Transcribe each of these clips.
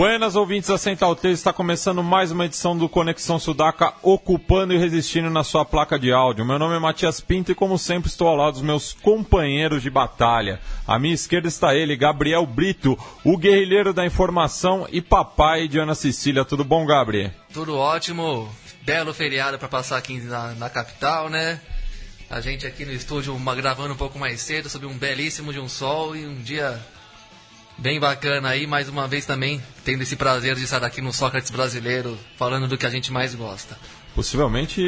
Buenas ouvintes da Central 3, está começando mais uma edição do Conexão Sudaca, ocupando e resistindo na sua placa de áudio. Meu nome é Matias Pinto e, como sempre, estou ao lado dos meus companheiros de batalha. À minha esquerda está ele, Gabriel Brito, o guerrilheiro da informação e papai de Ana Cecília. Tudo bom, Gabriel? Tudo ótimo, belo feriado para passar aqui na, na capital, né? A gente aqui no estúdio uma, gravando um pouco mais cedo, sob um belíssimo de um sol e um dia bem bacana aí, mais uma vez também tendo esse prazer de estar aqui no Sócrates brasileiro, falando do que a gente mais gosta. Possivelmente,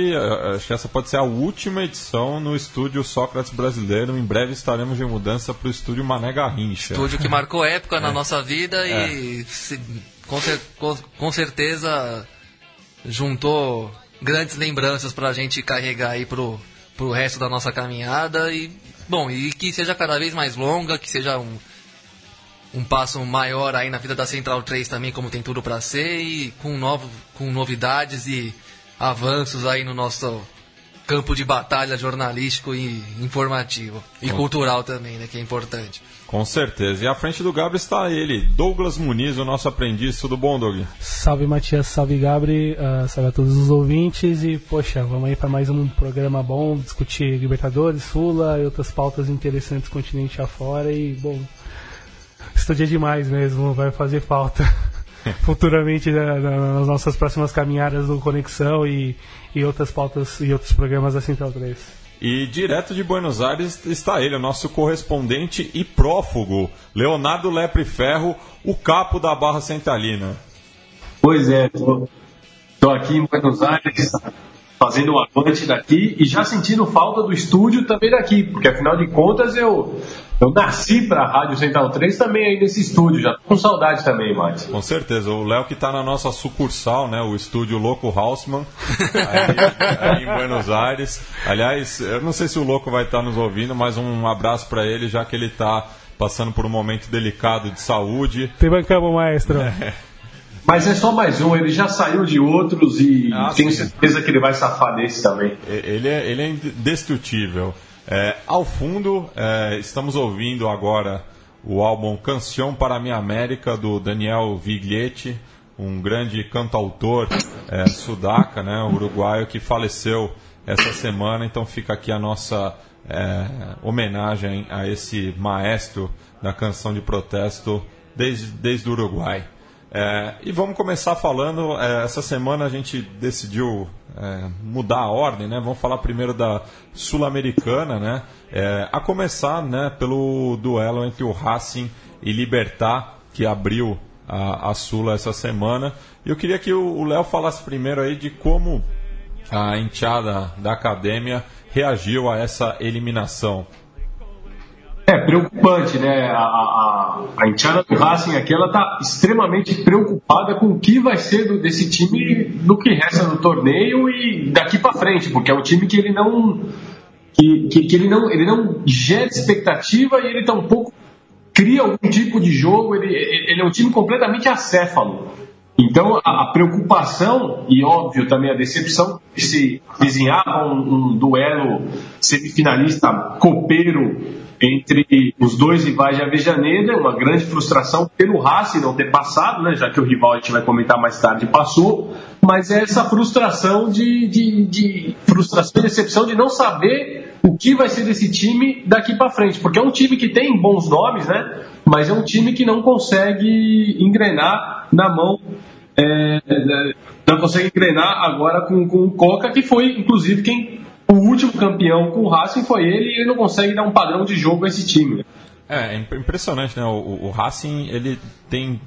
acho que essa pode ser a última edição no estúdio Sócrates brasileiro. Em breve estaremos de mudança para o estúdio Mané Garrincha. Estúdio que marcou época é. na nossa vida e é. se, com, cer com, certeza juntou grandes lembranças para a gente carregar aí pro, pro resto da nossa caminhada e bom e que seja cada vez mais longa, que seja um um passo maior aí na vida da Central 3 também, como tem tudo para ser, e com, novo, com novidades e avanços aí no nosso campo de batalha jornalístico e informativo. E com... cultural também, né, que é importante. Com certeza. E à frente do Gabriel está ele, Douglas Muniz, o nosso aprendiz. Tudo bom, Doug? Salve, Matias. Salve, Gabriel. Uh, salve a todos os ouvintes. E, poxa, vamos aí para mais um programa bom, discutir Libertadores, Sula e outras pautas interessantes continente afora. E, bom, estudia demais mesmo, vai fazer falta futuramente né, nas nossas próximas caminhadas do Conexão e, e outras pautas e outros programas da Central 3. E direto de Buenos Aires está ele, o nosso correspondente e prófugo, Leonardo Lepre Ferro, o capo da Barra Centralina. Pois é, estou aqui em Buenos Aires fazendo o avante daqui e já sentindo falta do estúdio também daqui, porque afinal de contas eu eu nasci para a Rádio Central 3 também aí nesse estúdio, já tô com saudade também, Mate. Com certeza, o Léo que está na nossa sucursal, né, o estúdio Louco Hausmann, aí, aí, em Buenos Aires. Aliás, eu não sei se o Louco vai estar tá nos ouvindo, mas um abraço para ele, já que ele está passando por um momento delicado de saúde. Te bancamos, maestro. É. Mas é só mais um, ele já saiu de outros e ah, tenho sim. certeza que ele vai safar desse também. Ele é, ele é indestrutível. É, ao fundo, é, estamos ouvindo agora o álbum Canção para a Minha América, do Daniel Viglietti, um grande cantautor é, sudaca, né, uruguaio, que faleceu essa semana. Então fica aqui a nossa é, homenagem a esse maestro da canção de protesto desde, desde o Uruguai. É, e vamos começar falando. É, essa semana a gente decidiu é, mudar a ordem, né? Vamos falar primeiro da Sul-Americana, né? É, a começar, né, pelo duelo entre o Racing e Libertar, que abriu a, a Sula essa semana. E eu queria que o Léo falasse primeiro aí de como a enteada da academia reagiu a essa eliminação. É preocupante, né? A, a, a enteada do Racing aqui, ela está extremamente preocupada com o que vai ser do, desse time do que resta do torneio e daqui para frente, porque é um time que ele não que, que, que, ele não ele não gera expectativa e ele tampouco cria algum tipo de jogo. Ele, ele é um time completamente acéfalo. Então a, a preocupação e óbvio também a decepção de se desenhar um, um duelo semifinalista copeiro entre os dois rivais de Avejaneda, uma grande frustração pelo Racing não ter passado, né, já que o rival a gente vai comentar mais tarde passou, mas é essa frustração de, de, de frustração e decepção de não saber o que vai ser desse time daqui para frente, porque é um time que tem bons nomes, né, mas é um time que não consegue engrenar na mão é, não consegue engrenar agora com, com o Coca, que foi inclusive quem o último campeão com o Racing foi ele e ele não consegue dar um padrão de jogo a esse time. É, é impressionante, né? O, o Racing ele tem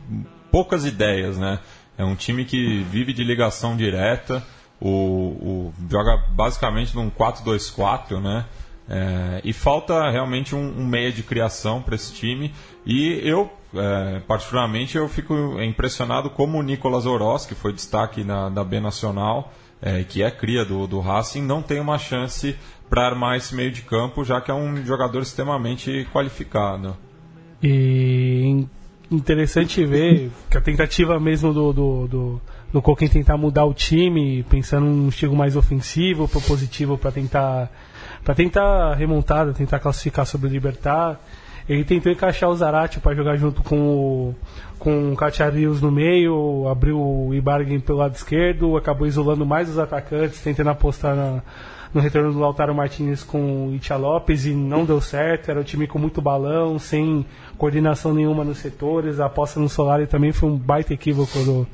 poucas ideias, né? É um time que vive de ligação direta, o, o joga basicamente num 4-2-4, né? É, e falta realmente um, um meia de criação para esse time. E eu é, particularmente, eu fico impressionado como o Nicolas Oroz, que foi destaque na, da B Nacional, é, que é cria do, do Racing, não tem uma chance para armar esse meio de campo, já que é um jogador extremamente qualificado. E interessante ver que a tentativa mesmo do, do, do, do Coquim tentar mudar o time, pensando num estilo mais ofensivo, propositivo para tentar para tentar remontada, tentar classificar sobre o Libertar. Ele tentou encaixar o Zarate para jogar junto com o, com o Cacharius no meio, abriu o Ibarguen pelo lado esquerdo, acabou isolando mais os atacantes, tentando apostar na, no retorno do Lautaro Martinez com o Itia Lopes e não deu certo. Era um time com muito balão, sem coordenação nenhuma nos setores. A aposta no Solari também foi um baita equívoco do,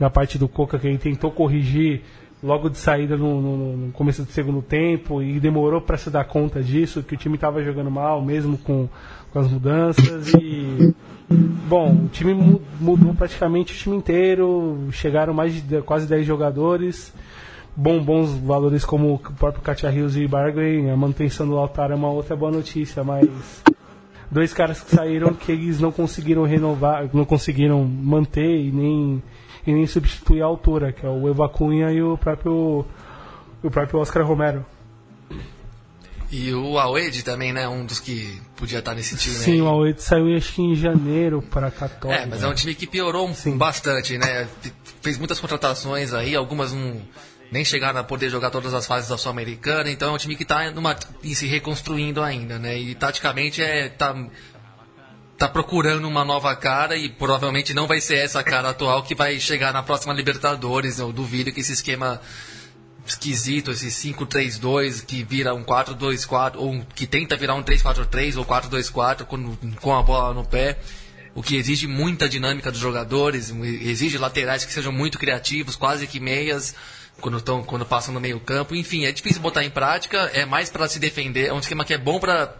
da parte do Coca, que ele tentou corrigir logo de saída no, no, no começo do segundo tempo e demorou para se dar conta disso, que o time estava jogando mal, mesmo com, com as mudanças. E, bom, o time mudou praticamente o time inteiro, chegaram mais de quase 10 jogadores bom, bons valores como o próprio Katia Rios e Bargain, a manutenção do Lautaro é uma outra boa notícia, mas dois caras que saíram que eles não conseguiram renovar, não conseguiram manter e nem, e nem substituir a altura, que é o Eva Cunha e o próprio, o próprio Oscar Romero. E o Awed também, né? Um dos que podia estar nesse time. Sim, o Awed saiu acho que em janeiro para Católica. É, mas é um time que piorou Sim. bastante, né? Fez muitas contratações aí, algumas não nem chegaram a poder jogar todas as fases da Sul-Americana, então é um time que está se reconstruindo ainda, né? E taticamente é tá, tá procurando uma nova cara e provavelmente não vai ser essa cara atual que vai chegar na próxima Libertadores. Eu duvido que esse esquema esquisito, esse 5-3-2 que vira um 4-2-4 ou que tenta virar um 3-4-3 ou 4-2-4 com, com a bola no pé o que exige muita dinâmica dos jogadores, exige laterais que sejam muito criativos, quase que meias, quando, tão, quando passam no meio campo. Enfim, é difícil botar em prática, é mais para se defender. É um esquema que é bom para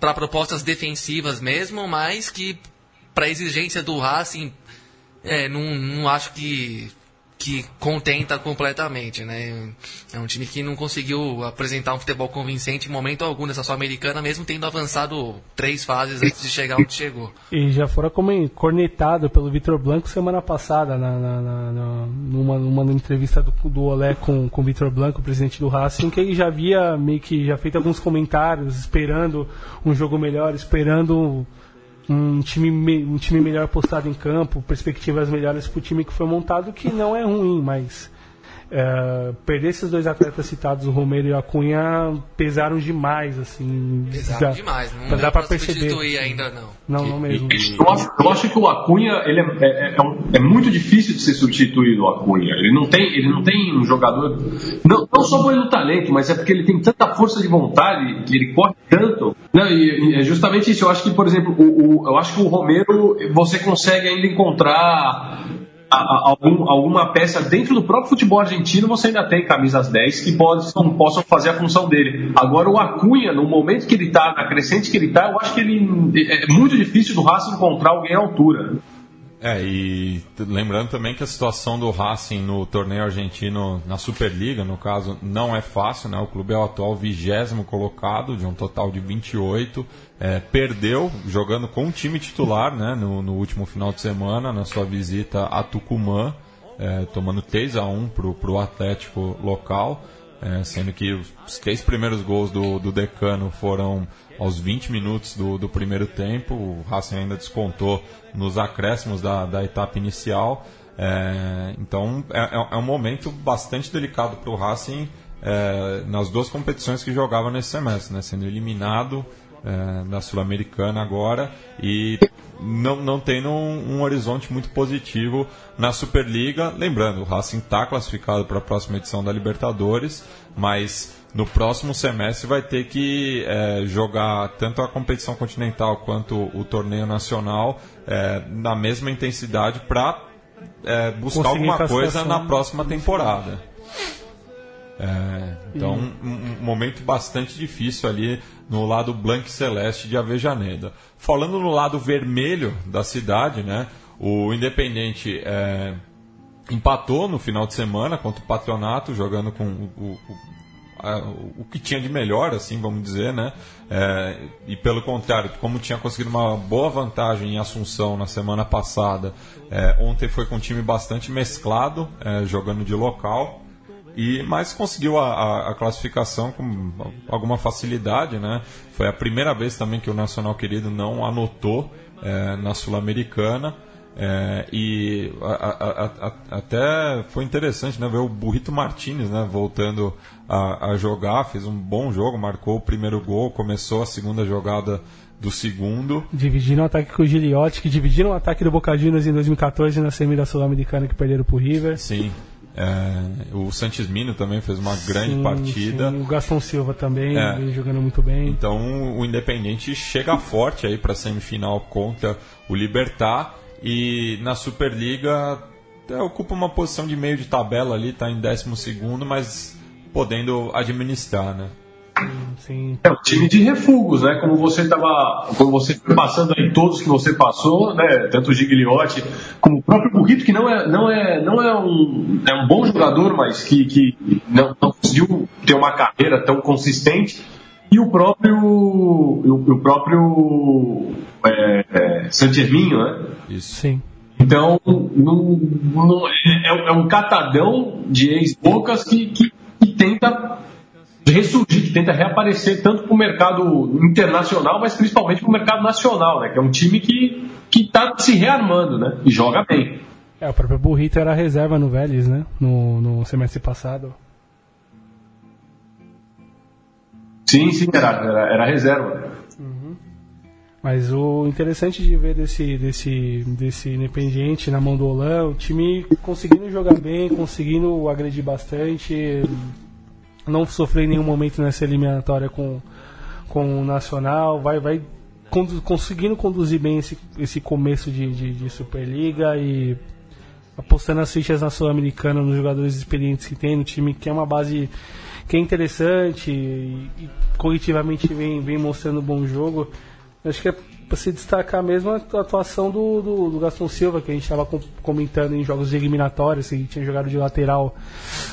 para propostas defensivas mesmo, mas que para exigência do Racing, é, não, não acho que que contenta completamente, né? É um time que não conseguiu apresentar um futebol convincente em momento algum nessa Sul-Americana, mesmo tendo avançado três fases antes de chegar onde chegou. E já fora como cornetado pelo Vitor Blanco semana passada, na, na, na, numa, numa entrevista do, do Olé com, com o Vitor Blanco, presidente do Racing, que ele já havia meio que já feito alguns comentários, esperando um jogo melhor, esperando um time, um time melhor postado em campo, perspectivas melhores para o time que foi montado, que não é ruim, mas é, perder esses dois atletas citados, o Romero e a Cunha, pesaram demais, assim. Pesaram dá, demais, não dá, para perceber. substituir ainda não. Não, não mesmo. Eu acho, eu acho que o Acunha ele é, é, é, é, muito difícil de ser substituído o Acunha. Ele não tem, ele não tem um jogador. Não, não só por ele talento, mas é porque ele tem tanta força de vontade, que ele corre tanto. Não, e, e é justamente isso. Eu acho que, por exemplo, o, o, eu acho que o Romero você consegue ainda encontrar algum, alguma peça dentro do próprio futebol argentino, você ainda tem camisas 10 que possam, fazer a função dele. Agora, o Acunha, no momento que ele está, na crescente que ele está, eu acho que ele é muito difícil do Racing encontrar alguém à altura. É, e lembrando também que a situação do Racing no torneio argentino, na Superliga, no caso, não é fácil, né? O clube é o atual vigésimo colocado, de um total de 28. É, perdeu jogando com o time titular, né? No, no, último final de semana, na sua visita a Tucumã, é, tomando 3 a 1 para o Atlético local. É, sendo que os três primeiros gols do, do Decano foram aos 20 minutos do, do primeiro tempo. O Racing ainda descontou nos acréscimos da, da etapa inicial. É, então é, é, é um momento bastante delicado para o Racing é, nas duas competições que jogava nesse semestre, né? sendo eliminado é, da Sul-Americana agora e não, não tendo um, um, horizonte muito positivo na Superliga. Lembrando, o Racing está classificado para a próxima edição da Libertadores, mas no próximo semestre vai ter que é, jogar tanto a competição continental quanto o torneio nacional é, na mesma intensidade para é, buscar Conseguir alguma coisa na próxima temporada. É, então, um, um, momento bastante difícil ali no lado branco e celeste de Avejaneda. Falando no lado vermelho da cidade, né, o Independente é, empatou no final de semana contra o Patronato, jogando com o, o a, o que tinha de melhor, assim, vamos dizer, né? É, e pelo contrário, como tinha conseguido uma boa vantagem em Assunção na semana passada, é, ontem foi com um time bastante mesclado, é, jogando de local. E, mas conseguiu a, a, a, classificação com alguma facilidade, né? Foi a primeira vez também que o Nacional Querido não anotou é, na Sul-Americana. É, e a, até foi interessante né, ver o Burrito Martinez né, voltando a, jogar, fez um bom jogo, marcou o primeiro gol, começou a segunda jogada do segundo. Dividindo o ataque com o Giliotti, que dividiram o ataque do Boca Juniors em 2014 na semi da Sul-Americana que perderam para o River. Sim. É, o Santos Mino também fez uma sim, grande partida. Sim. O Gaston Silva também é. vem jogando muito bem. Então o Independente chega forte aí para a semifinal contra o Libertar e na Superliga é, ocupa uma posição de meio de tabela ali, está em 12 segundo, mas podendo administrar, né? Sim. É um time de refugos, né? Como você estava, como você foi passando aí todos que você passou, né? Tanto o Gigliotti como o próprio Burrito, que não é, não é, não é um, é um bom jogador, mas que, que não, não conseguiu ter uma carreira tão consistente. E o próprio, o, o próprio é, é, Santerminho, né? Isso. Sim. Então, não, não, é, é, um catadão de ex-bocas que, que, que tenta ressurgir, que tenta reaparecer tanto para o mercado internacional, mas principalmente para o mercado nacional, né? Que é um time que está se rearmando, né? E joga bem. É, o próprio Burrito era reserva no Vélez, né? No, no semestre passado. Sim, sim, era, era, era reserva. Uhum. Mas o interessante de ver desse, desse, desse Independiente na mão do Olan, o time conseguindo jogar bem, conseguindo agredir bastante, não sofreu em nenhum momento nessa eliminatória com, com o Nacional, vai, vai condu conseguindo conduzir bem esse, esse começo de, de, de Superliga e apostando as fichas na Sul-Americana, nos jogadores experientes que tem, no time que é uma base que é interessante e, e coletivamente vem, vem mostrando um bom jogo. Acho que é para se destacar mesmo a atuação do, do, do Gaston Silva, que a gente estava comentando em jogos eliminatórios, que tinha jogado de lateral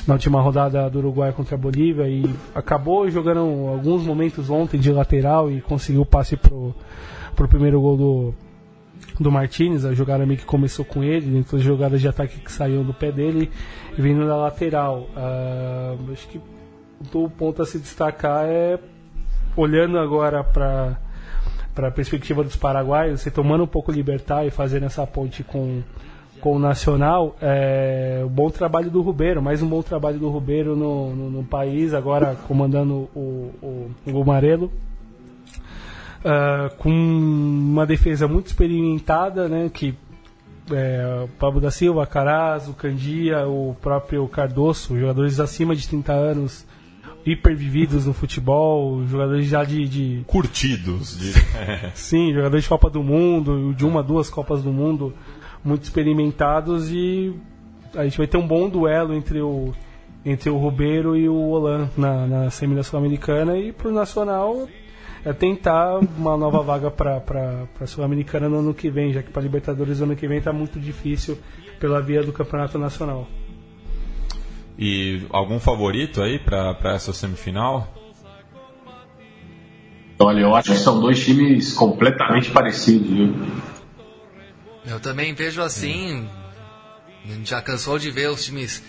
na última rodada do Uruguai contra a Bolívia e acabou jogando alguns momentos ontem de lateral e conseguiu o passe pro, pro primeiro gol do, do Martinez, a jogada meio que começou com ele, dentro das jogadas de ataque que saíam do pé dele, vindo da lateral. Uh, acho que o ponto a se destacar é olhando agora para para a perspectiva dos paraguaios, você tomando um pouco libertar e fazendo essa ponte com, com o Nacional, é, um bom trabalho do Rubeiro, mais um bom trabalho do Rubeiro no, no, no país, agora comandando o, o, o Amarelo. Uh, com uma defesa muito experimentada, né, que é, Pablo da Silva, Caraz, Candia, o próprio Cardoso, jogadores acima de 30 anos, hipervividos no futebol, jogadores já de. de... Curtidos. De... Sim, jogadores de Copa do Mundo, de uma, duas Copas do Mundo, muito experimentados e a gente vai ter um bom duelo entre o, entre o Rubeiro e o Olan na, na semi Sul-Americana e pro Nacional é tentar uma nova vaga para a Sul-Americana no ano que vem, já que para Libertadores no ano que vem está muito difícil pela via do Campeonato Nacional. E algum favorito aí para essa semifinal? Olha, eu acho que são dois times completamente parecidos. Viu? Eu também vejo assim. Já cansou de ver os times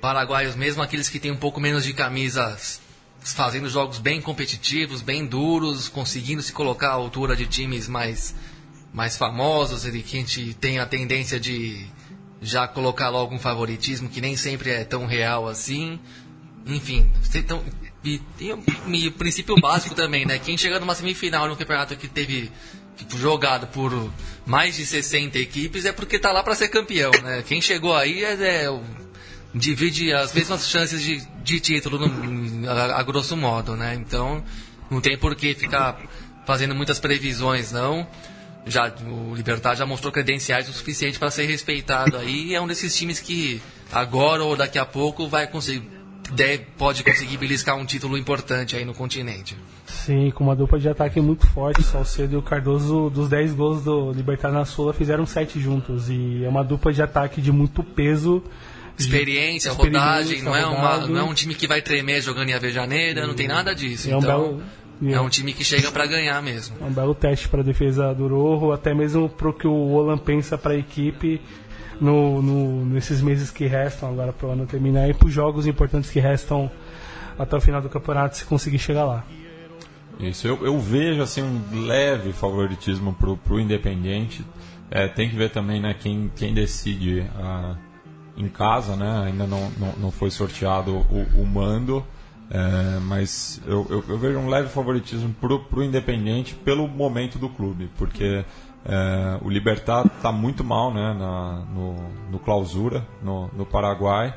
paraguaios, mesmo aqueles que têm um pouco menos de camisas, fazendo jogos bem competitivos, bem duros, conseguindo se colocar à altura de times mais, mais famosos e que a gente tem a tendência de já colocar logo um favoritismo que nem sempre é tão real assim. Enfim, então, e tem o princípio básico também, né? Quem chega numa semifinal no campeonato que teve jogado por mais de 60 equipes é porque tá lá para ser campeão, né? Quem chegou aí é, é divide as mesmas chances de, de título no, a, a, grosso modo, né? Então não tem por que ficar fazendo muitas previsões, não já o Libertar já mostrou credenciais o suficiente para ser respeitado aí. É um desses times que agora ou daqui a pouco vai conseguir deve, pode conseguir beliscar um título importante aí no continente. Sim, com uma dupla de ataque muito forte. Salcedo e o Cardoso, dos 10 gols do Libertar na Sula, fizeram 7 juntos. E é uma dupla de ataque de muito peso. Experiência, rodagem, não é, uma, não é um time que vai tremer jogando em Avejaneira, não tem nada disso. É um então, belo- é um time que chega para ganhar mesmo. É um belo teste para a defesa do Rojo, até mesmo para o que o Olan pensa para a equipe no, no- nesses meses que restam agora para o ano terminar e para os jogos importantes que restam até o final do campeonato se conseguir chegar lá. Isso, eu, eu vejo assim um leve favoritismo pro, pro Independiente. É, tem que ver também né, quem, quem decide ah, em casa, né? Ainda não, não, não foi sorteado o, o mando. É, mas eu, eu, eu vejo um leve favoritismo pro, pro Independiente pelo momento do clube, porque é, o Libertar está muito mal né, na, no, no clausura, no, no Paraguai.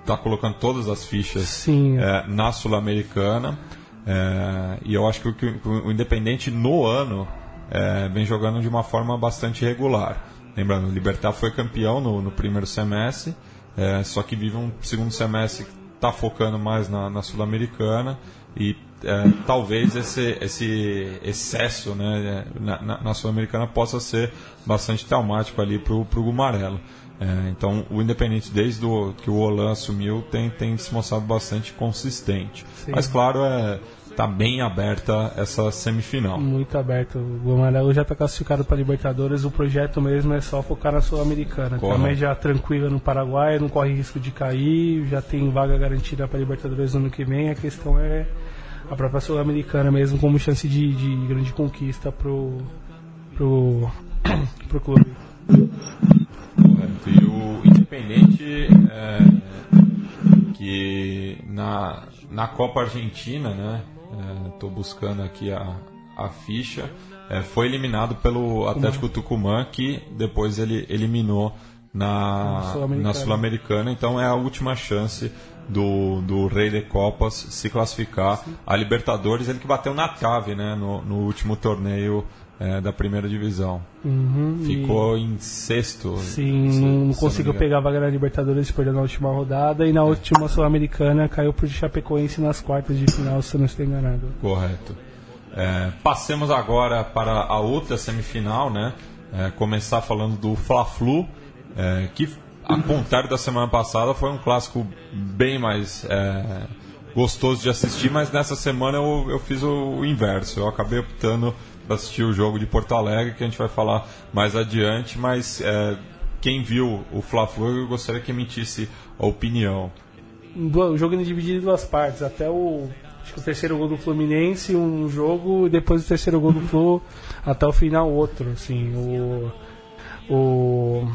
Está colocando todas as fichas é, na Sul-Americana. É, e eu acho que o, que o Independente no ano é, vem jogando de uma forma bastante regular. Lembrando, o Libertar foi campeão no, no primeiro semestre, é, só que vive um segundo semestre está focando mais na, na Sul-Americana e é, talvez esse, esse excesso né, na, na- na Sul-Americana possa ser bastante traumático ali para o Gumarelo. É, então, o Independente, desde o, que o Olan assumiu, tem, tem se mostrado bastante consistente. Sim. Mas, claro, é, tá bem aberta essa semifinal. Muito aberto. O Amarelo já está classificado para Libertadores. O projeto mesmo é só focar na Sul-Americana. Também já tranquila no Paraguai, não corre risco de cair, já tem vaga garantida para Libertadores no ano que vem. A questão é a própria Sul-Americana mesmo como chance de, de grande conquista pro, pro, pro clube. Correto. E o Independente, é, que na, na Copa Argentina, né? Estou buscando aqui a, a ficha. é, foi eliminado pelo Atlético Tucumã, que depois ele eliminou na Sul-Americana. na Sul-Americana. Então é a última chance do, do Rei de Copas se classificar a Libertadores. Ele que bateu na trave né, no, no último torneio é, da primeira divisão. Uhum, e- Ficou em sexto. Sim, se- não se conseguiu pegar a vaga na Libertadores, perdeu na última rodada. E na última Sul-Americana caiu pro Chapecoense nas quartas de final, se eu não estou enganado. Correto. É, passemos agora para a outra semifinal, né? É, começar falando do Fla-Flu, é, que, a contrário da semana passada, foi um clássico bem mais é, gostoso de assistir, mas nessa semana eu, eu fiz o, inverso. Eu acabei optando assistir o jogo de Porto Alegre, que a gente vai falar mais adiante, mas é, quem viu o Fla-Flu, eu gostaria que emitisse a opinião. O jogo é dividido em duas partes. Até o, o terceiro gol do Fluminense, um jogo, e depois o terceiro gol do Flu, até o final, outro. Assim, o, o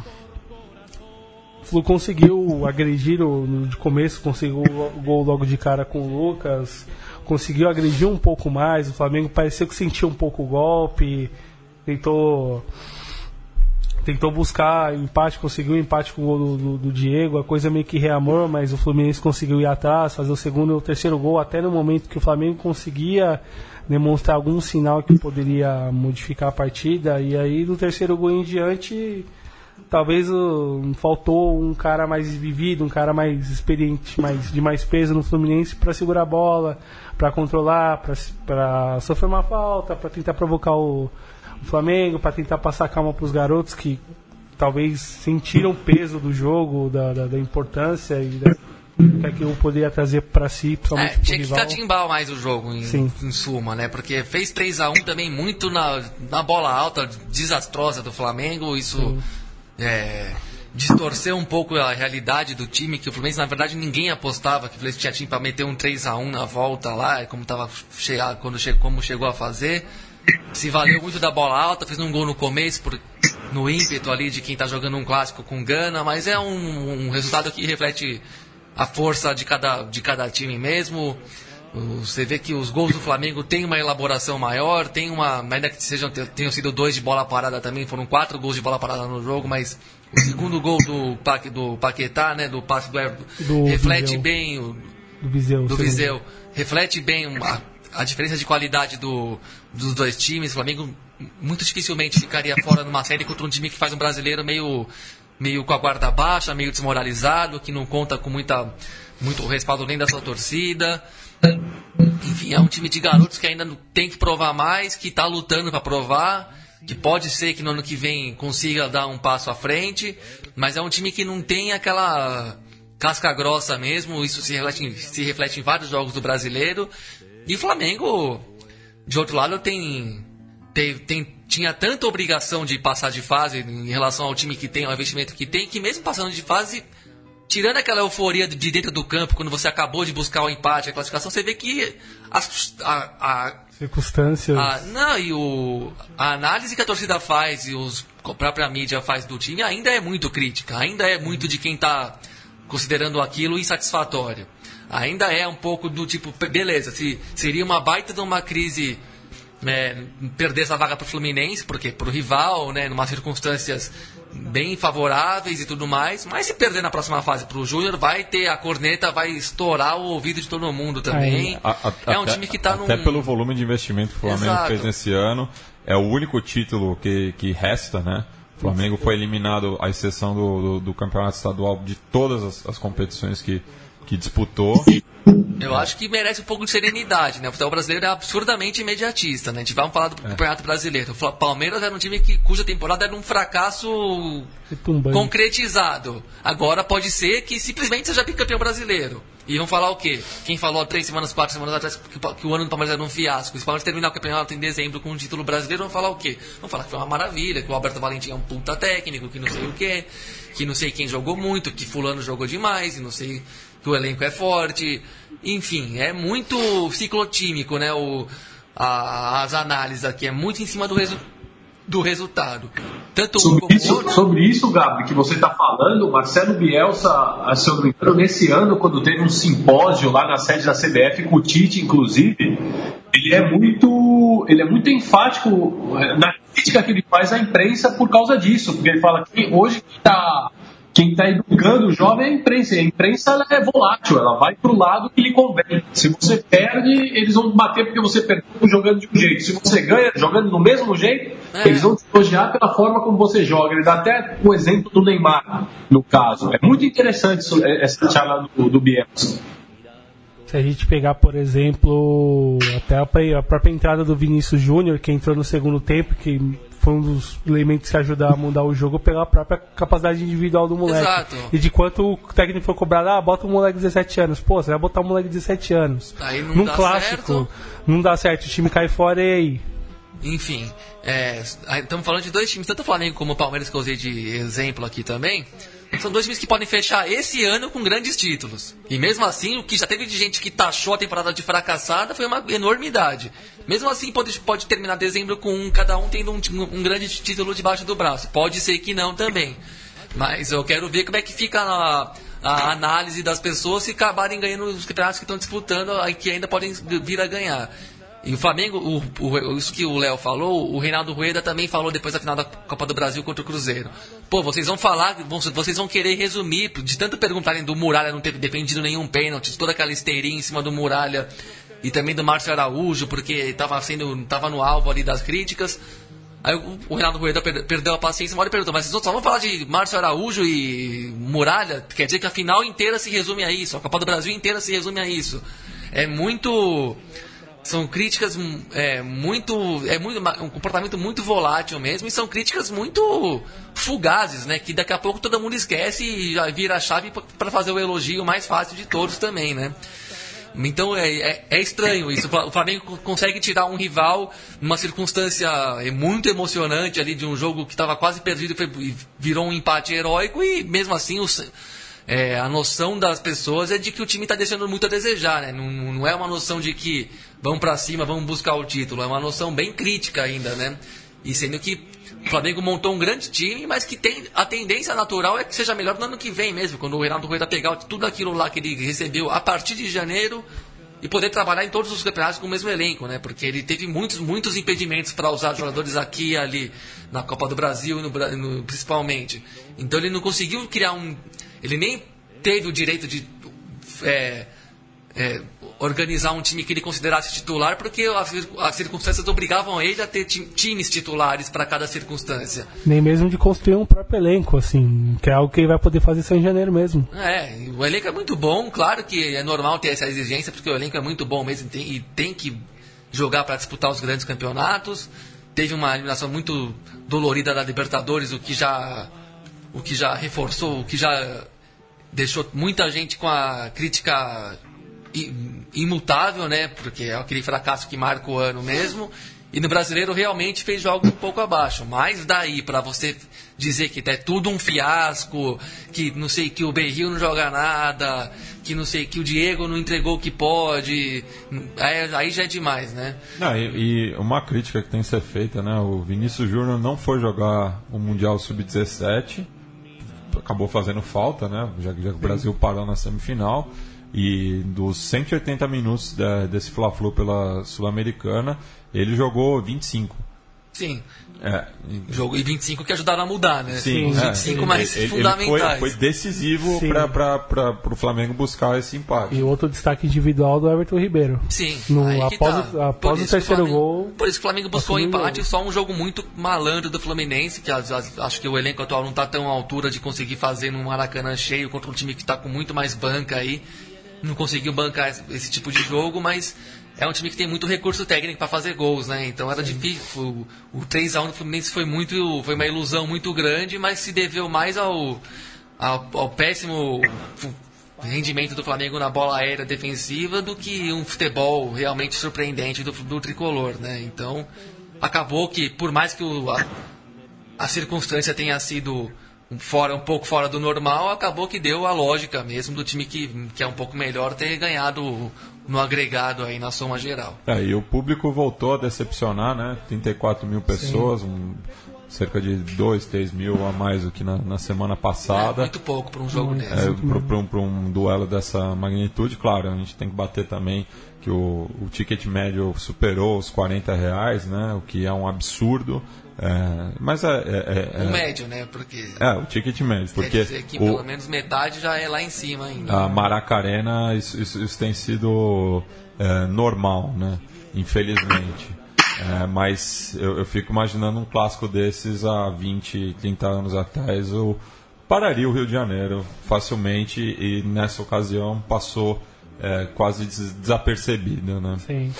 Flu conseguiu agredir o, no de começo, conseguiu o gol logo de cara com o Lucas, conseguiu agredir um pouco mais. O Flamengo pareceu que sentiu um pouco o golpe, tentou tentou buscar empate, conseguiu um empate com o gol do, do- do Diego, a coisa meio que reamou, mas o Fluminense conseguiu ir atrás, fazer o segundo e o terceiro gol, até no momento que o Flamengo conseguia demonstrar algum sinal que poderia modificar a partida, e aí do terceiro gol em diante, talvez uh, faltou um cara mais vivido, um cara mais experiente, mais, de mais peso no Fluminense para segurar a bola, para controlar, para sofrer uma falta, para tentar provocar o, o Flamengo, para tentar passar calma para os garotos que talvez sentiram o peso do jogo, da, da, da importância e da, do que aquilo poderia trazer para si, É, principalmente pro tinha que rival. mais o jogo, em, Sim. em suma, né? Porque fez 3 a 1 também muito na, na bola alta, desastrosa do Flamengo. Isso é, distorceu um pouco a realidade do time, que o Fluminense, na verdade, ninguém apostava que o Fluminense tinha time para meter um 3 a 1 na volta lá, como, tava quando che, como chegou a fazer. Se valeu muito da bola alta, fez um gol no começo, por, no ímpeto ali de quem está jogando um clássico com Gana, mas é um, um resultado que reflete a força de cada, de cada time mesmo. Você vê que os gols do Flamengo têm uma elaboração maior, tem uma, ainda que sejam, tenham sido dois de bola parada também, foram quatro gols de bola parada no jogo, mas o segundo gol do, Pa- do Paquetá, né, do passe do, Do reflete Viseu. bem o, do Viseu. do. Viseu reflete bem a, a diferença de qualidade do, dos dois times. O Flamengo muito dificilmente ficaria fora numa série contra um time que faz um brasileiro meio meio com a guarda baixa, meio desmoralizado, que não conta com muita, muito respaldo nem da sua torcida. Enfim, é um time de garotos que ainda tem que provar mais, que está lutando para provar, que pode ser que no ano que vem consiga dar um passo à frente, mas é um time que não tem aquela casca grossa mesmo, isso se reflete, em, se reflete em vários jogos do brasileiro. E o Flamengo, de outro lado, tem, tem, tem, tinha tanta obrigação de passar de fase em relação ao time que tem, ao investimento que tem, que mesmo passando de fase, tirando aquela euforia de dentro do campo, quando você acabou de buscar o empate, a classificação, você vê que as, a, a circunstâncias. A, não, e o, a análise que a torcida faz e os, a própria mídia faz do time ainda é muito crítica, ainda é muito de quem está considerando aquilo insatisfatório. Ainda é um pouco do tipo, beleza, se seria uma baita de uma crise né, perder essa vaga para o Fluminense, porque para o rival, né, numa circunstâncias bem favoráveis e tudo mais, mas se perder na próxima fase para o Júnior, vai ter a corneta, vai estourar o ouvido de todo mundo também. A, a, é um até, time que está num... Até pelo volume de investimento que o Flamengo Exato. fez nesse ano, é o único título que, que resta, né? O Flamengo foi eliminado, à exceção do, do, do campeonato estadual, de todas as, as competições que, que disputou. Eu acho que merece um pouco de serenidade, né? O futebol brasileiro é absurdamente imediatista, né? A gente vai falar do é. Campeonato Brasileiro. O Palmeiras era um time que, cuja temporada era um fracasso concretizado. Agora pode ser que simplesmente seja bicampeão brasileiro. E vão falar o quê? Quem falou há três semanas, quatro semanas atrás que, que o ano do Palmeiras era um fiasco. Se o Palmeiras terminar o campeonato em dezembro com um título brasileiro, vão falar o quê? Vão falar que foi uma maravilha, que o Alberto Valentim é um puta técnico, que não sei o quê, que não sei quem jogou muito, que fulano jogou demais, e não sei que o elenco é forte. Enfim, é muito ciclotímico, né? O, a, as análises aqui, é muito em cima do resultado do resultado. Tanto sobre, um isso, sobre isso, Gabi, que você está falando, Marcelo Bielsa, se eu não me engano, nesse ano, quando teve um simpósio lá na sede da CBF com o Tite, inclusive, ele é muito, ele é muito enfático eh, na crítica que ele faz à imprensa por causa disso, porque ele fala que hoje está quem está educando o jovem é a imprensa. E a imprensa é volátil, ela vai para o lado que lhe convém. Se você perde, eles vão bater porque você perdeu jogando de um jeito. Se você ganha jogando do mesmo jeito, é. eles vão te elogiar pela forma como você joga. Ele dá até o exemplo do Neymar, no caso. É muito interessante isso, é, essa charla do, do Bielsa. Se a gente pegar, por exemplo, até a própria entrada do Vinícius Júnior, que entrou no segundo tempo, que foi um dos elementos que ajudaram a mudar o jogo pela própria capacidade individual do moleque. Exato. E de quanto o técnico foi cobrado, ah, bota o moleque de 17 anos. Pô, você vai botar o moleque de 17 anos. Aí não Num dá clássico, certo. não dá certo, o time cai fora e aí? Enfim, é, estamos falando de dois times, tanto o Flamengo como o Palmeiras, que eu usei de exemplo aqui também. São dois times que podem fechar esse ano com grandes títulos. E mesmo assim, o que já teve de gente que taxou a temporada de fracassada foi uma enormidade. Mesmo assim, pode, pode terminar dezembro com um, cada um tendo um, um grande título debaixo do braço. Pode ser que não também. Mas eu quero ver como é que fica a, a análise das pessoas se acabarem ganhando os campeonatos que estão disputando e que ainda podem vir a ganhar. E o Flamengo, o, o, isso que o Léo falou, o Reinaldo Rueda também falou depois da final da Copa do Brasil contra o Cruzeiro. Pô, vocês vão falar, vão, vocês vão querer resumir, de tanto perguntarem do Muralha não ter defendido nenhum pênalti, toda aquela esteirinha em cima do Muralha e também do Márcio Araújo, porque estava sendo, tava no alvo ali das críticas. Aí o, o Reinaldo Rueda per, perdeu a paciência, uma hora perguntou, mas vocês só vão falar de Márcio Araújo e Muralha? Quer dizer que a final inteira se resume a isso, a Copa do Brasil inteira se resume a isso. É muito são críticas é, muito é muito um comportamento muito volátil mesmo e são críticas muito fugazes né que daqui a pouco todo mundo esquece e já vira a chave para fazer o elogio mais fácil de todos também né então é, é, é, estranho isso. O Flamengo consegue tirar um rival numa circunstância muito emocionante ali de um jogo que estava quase perdido e virou um empate heróico e mesmo assim é, a noção das pessoas é de que o time está deixando muito a desejar, né? Não, não é uma noção de que vamos para cima, vamos buscar o título. É uma noção bem crítica ainda, né? E sendo que o Flamengo montou um grande time, mas que tem a tendência natural é que seja melhor no ano que vem mesmo, quando o Renato Rueda pegar tudo aquilo lá que ele recebeu a partir de janeiro e poder trabalhar em todos os campeonatos com o mesmo elenco, né? Porque ele teve muitos, muitos impedimentos para usar jogadores aqui e ali, na Copa do Brasil, no, no, principalmente. Então ele não conseguiu criar um ele nem teve o direito de é, é, organizar um time que ele considerasse titular, porque as, as circunstâncias obrigavam ele a ter ti- times titulares para cada circunstância. Nem mesmo de construir um próprio elenco, assim, que é algo que ele vai poder fazer só em janeiro mesmo. É, o elenco é muito bom, claro que é normal ter essa exigência, porque o elenco é muito bom mesmo e tem, e tem que jogar para disputar os grandes campeonatos. Teve uma eliminação muito dolorida da Libertadores, o que já o que já reforçou, o que já deixou muita gente com a crítica imutável, né? Porque é aquele fracasso que marca o ano mesmo. E no brasileiro realmente fez jogos um pouco abaixo. Mas daí para você dizer que é tudo um fiasco, que não sei que o Berril não joga nada, que não sei que o Diego não entregou o que pode, aí, aí já é demais, né? Não, e, e uma crítica que tem que ser feita, né? O Vinícius Júnior não foi jogar o Mundial Sub-17, acabou fazendo falta, né? Já que o Brasil parou na semifinal. E dos 180 minutos da- desse Fla-Flu pela Sul-Americana, ele jogou 25. Sim. É, e- Jogo e 25 que ajudaram a mudar, né? Sim, Os é. 25 mais ele, ele fundamentais. foi, foi decisivo para o Flamengo buscar esse empate. E outro destaque individual do Everton Ribeiro. Sim, No- após tá. o- após o terceiro Flamengo- gol, Por isso que o Flamengo buscou o assumiu o empate, jogo. só um jogo muito malandro do Fluminense, que as- as- acho que o elenco atual não está tão à altura de conseguir fazer num Maracanã cheio contra um time que está com muito mais banca aí. Não conseguiu bancar esse- tipo de jogo, mas é um time que tem muito recurso técnico para fazer gols, né? Então era difícil. O, o 3x1 do Fluminense foi muito. foi uma ilusão muito grande, mas se deveu mais ao, ao, ao péssimo rendimento do Flamengo na bola aérea defensiva do que um futebol realmente surpreendente do, do tricolor, né? Então acabou que por mais que o, a, a circunstância tenha sido fora um pouco fora do normal, acabou que deu a lógica mesmo do time que, que é um pouco melhor ter ganhado no agregado aí na soma geral. É, e o público voltou a decepcionar, né? 34 mil pessoas, um- cerca de 2, 3 mil a mais do que na, na semana É, passada. muito pouco para um jogo Muito. desse. É, para um, pra um duelo dessa magnitude, claro, a gente tem que bater também que o, o ticket médio superou os 40 reais, né? O que é um absurdo. É, mas é, é, é- O é- médio, né? Porque é, o ticket médio, quer porque dizer que o- pelo menos metade já é lá em cima ainda. a Maracarena isso, isso- isso tem sido é, normal, né? Infelizmente. É, mas eu, eu fico imaginando um clássico desses há 20, 30 anos atrás, o pararia o Rio de Janeiro facilmente e nessa ocasião passou é, quase des- desapercebido, né? Sim.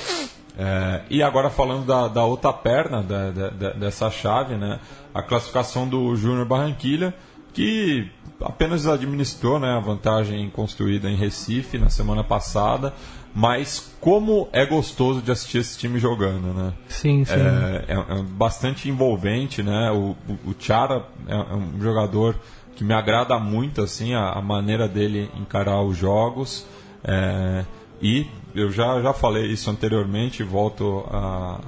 É, e agora falando da, da outra perna da- da- dessa chave, né? A classificação do Júnior Barranquilha, que apenas administrou né, a vantagem construída em Recife na semana passada, mas como é gostoso de assistir esse time jogando, né? Sim, sim. É, é- é bastante envolvente, né? O, o, o Chara é, é um jogador que me agrada muito, assim, a, a maneira dele encarar os jogos. É, e eu já, já falei isso anteriormente volto a,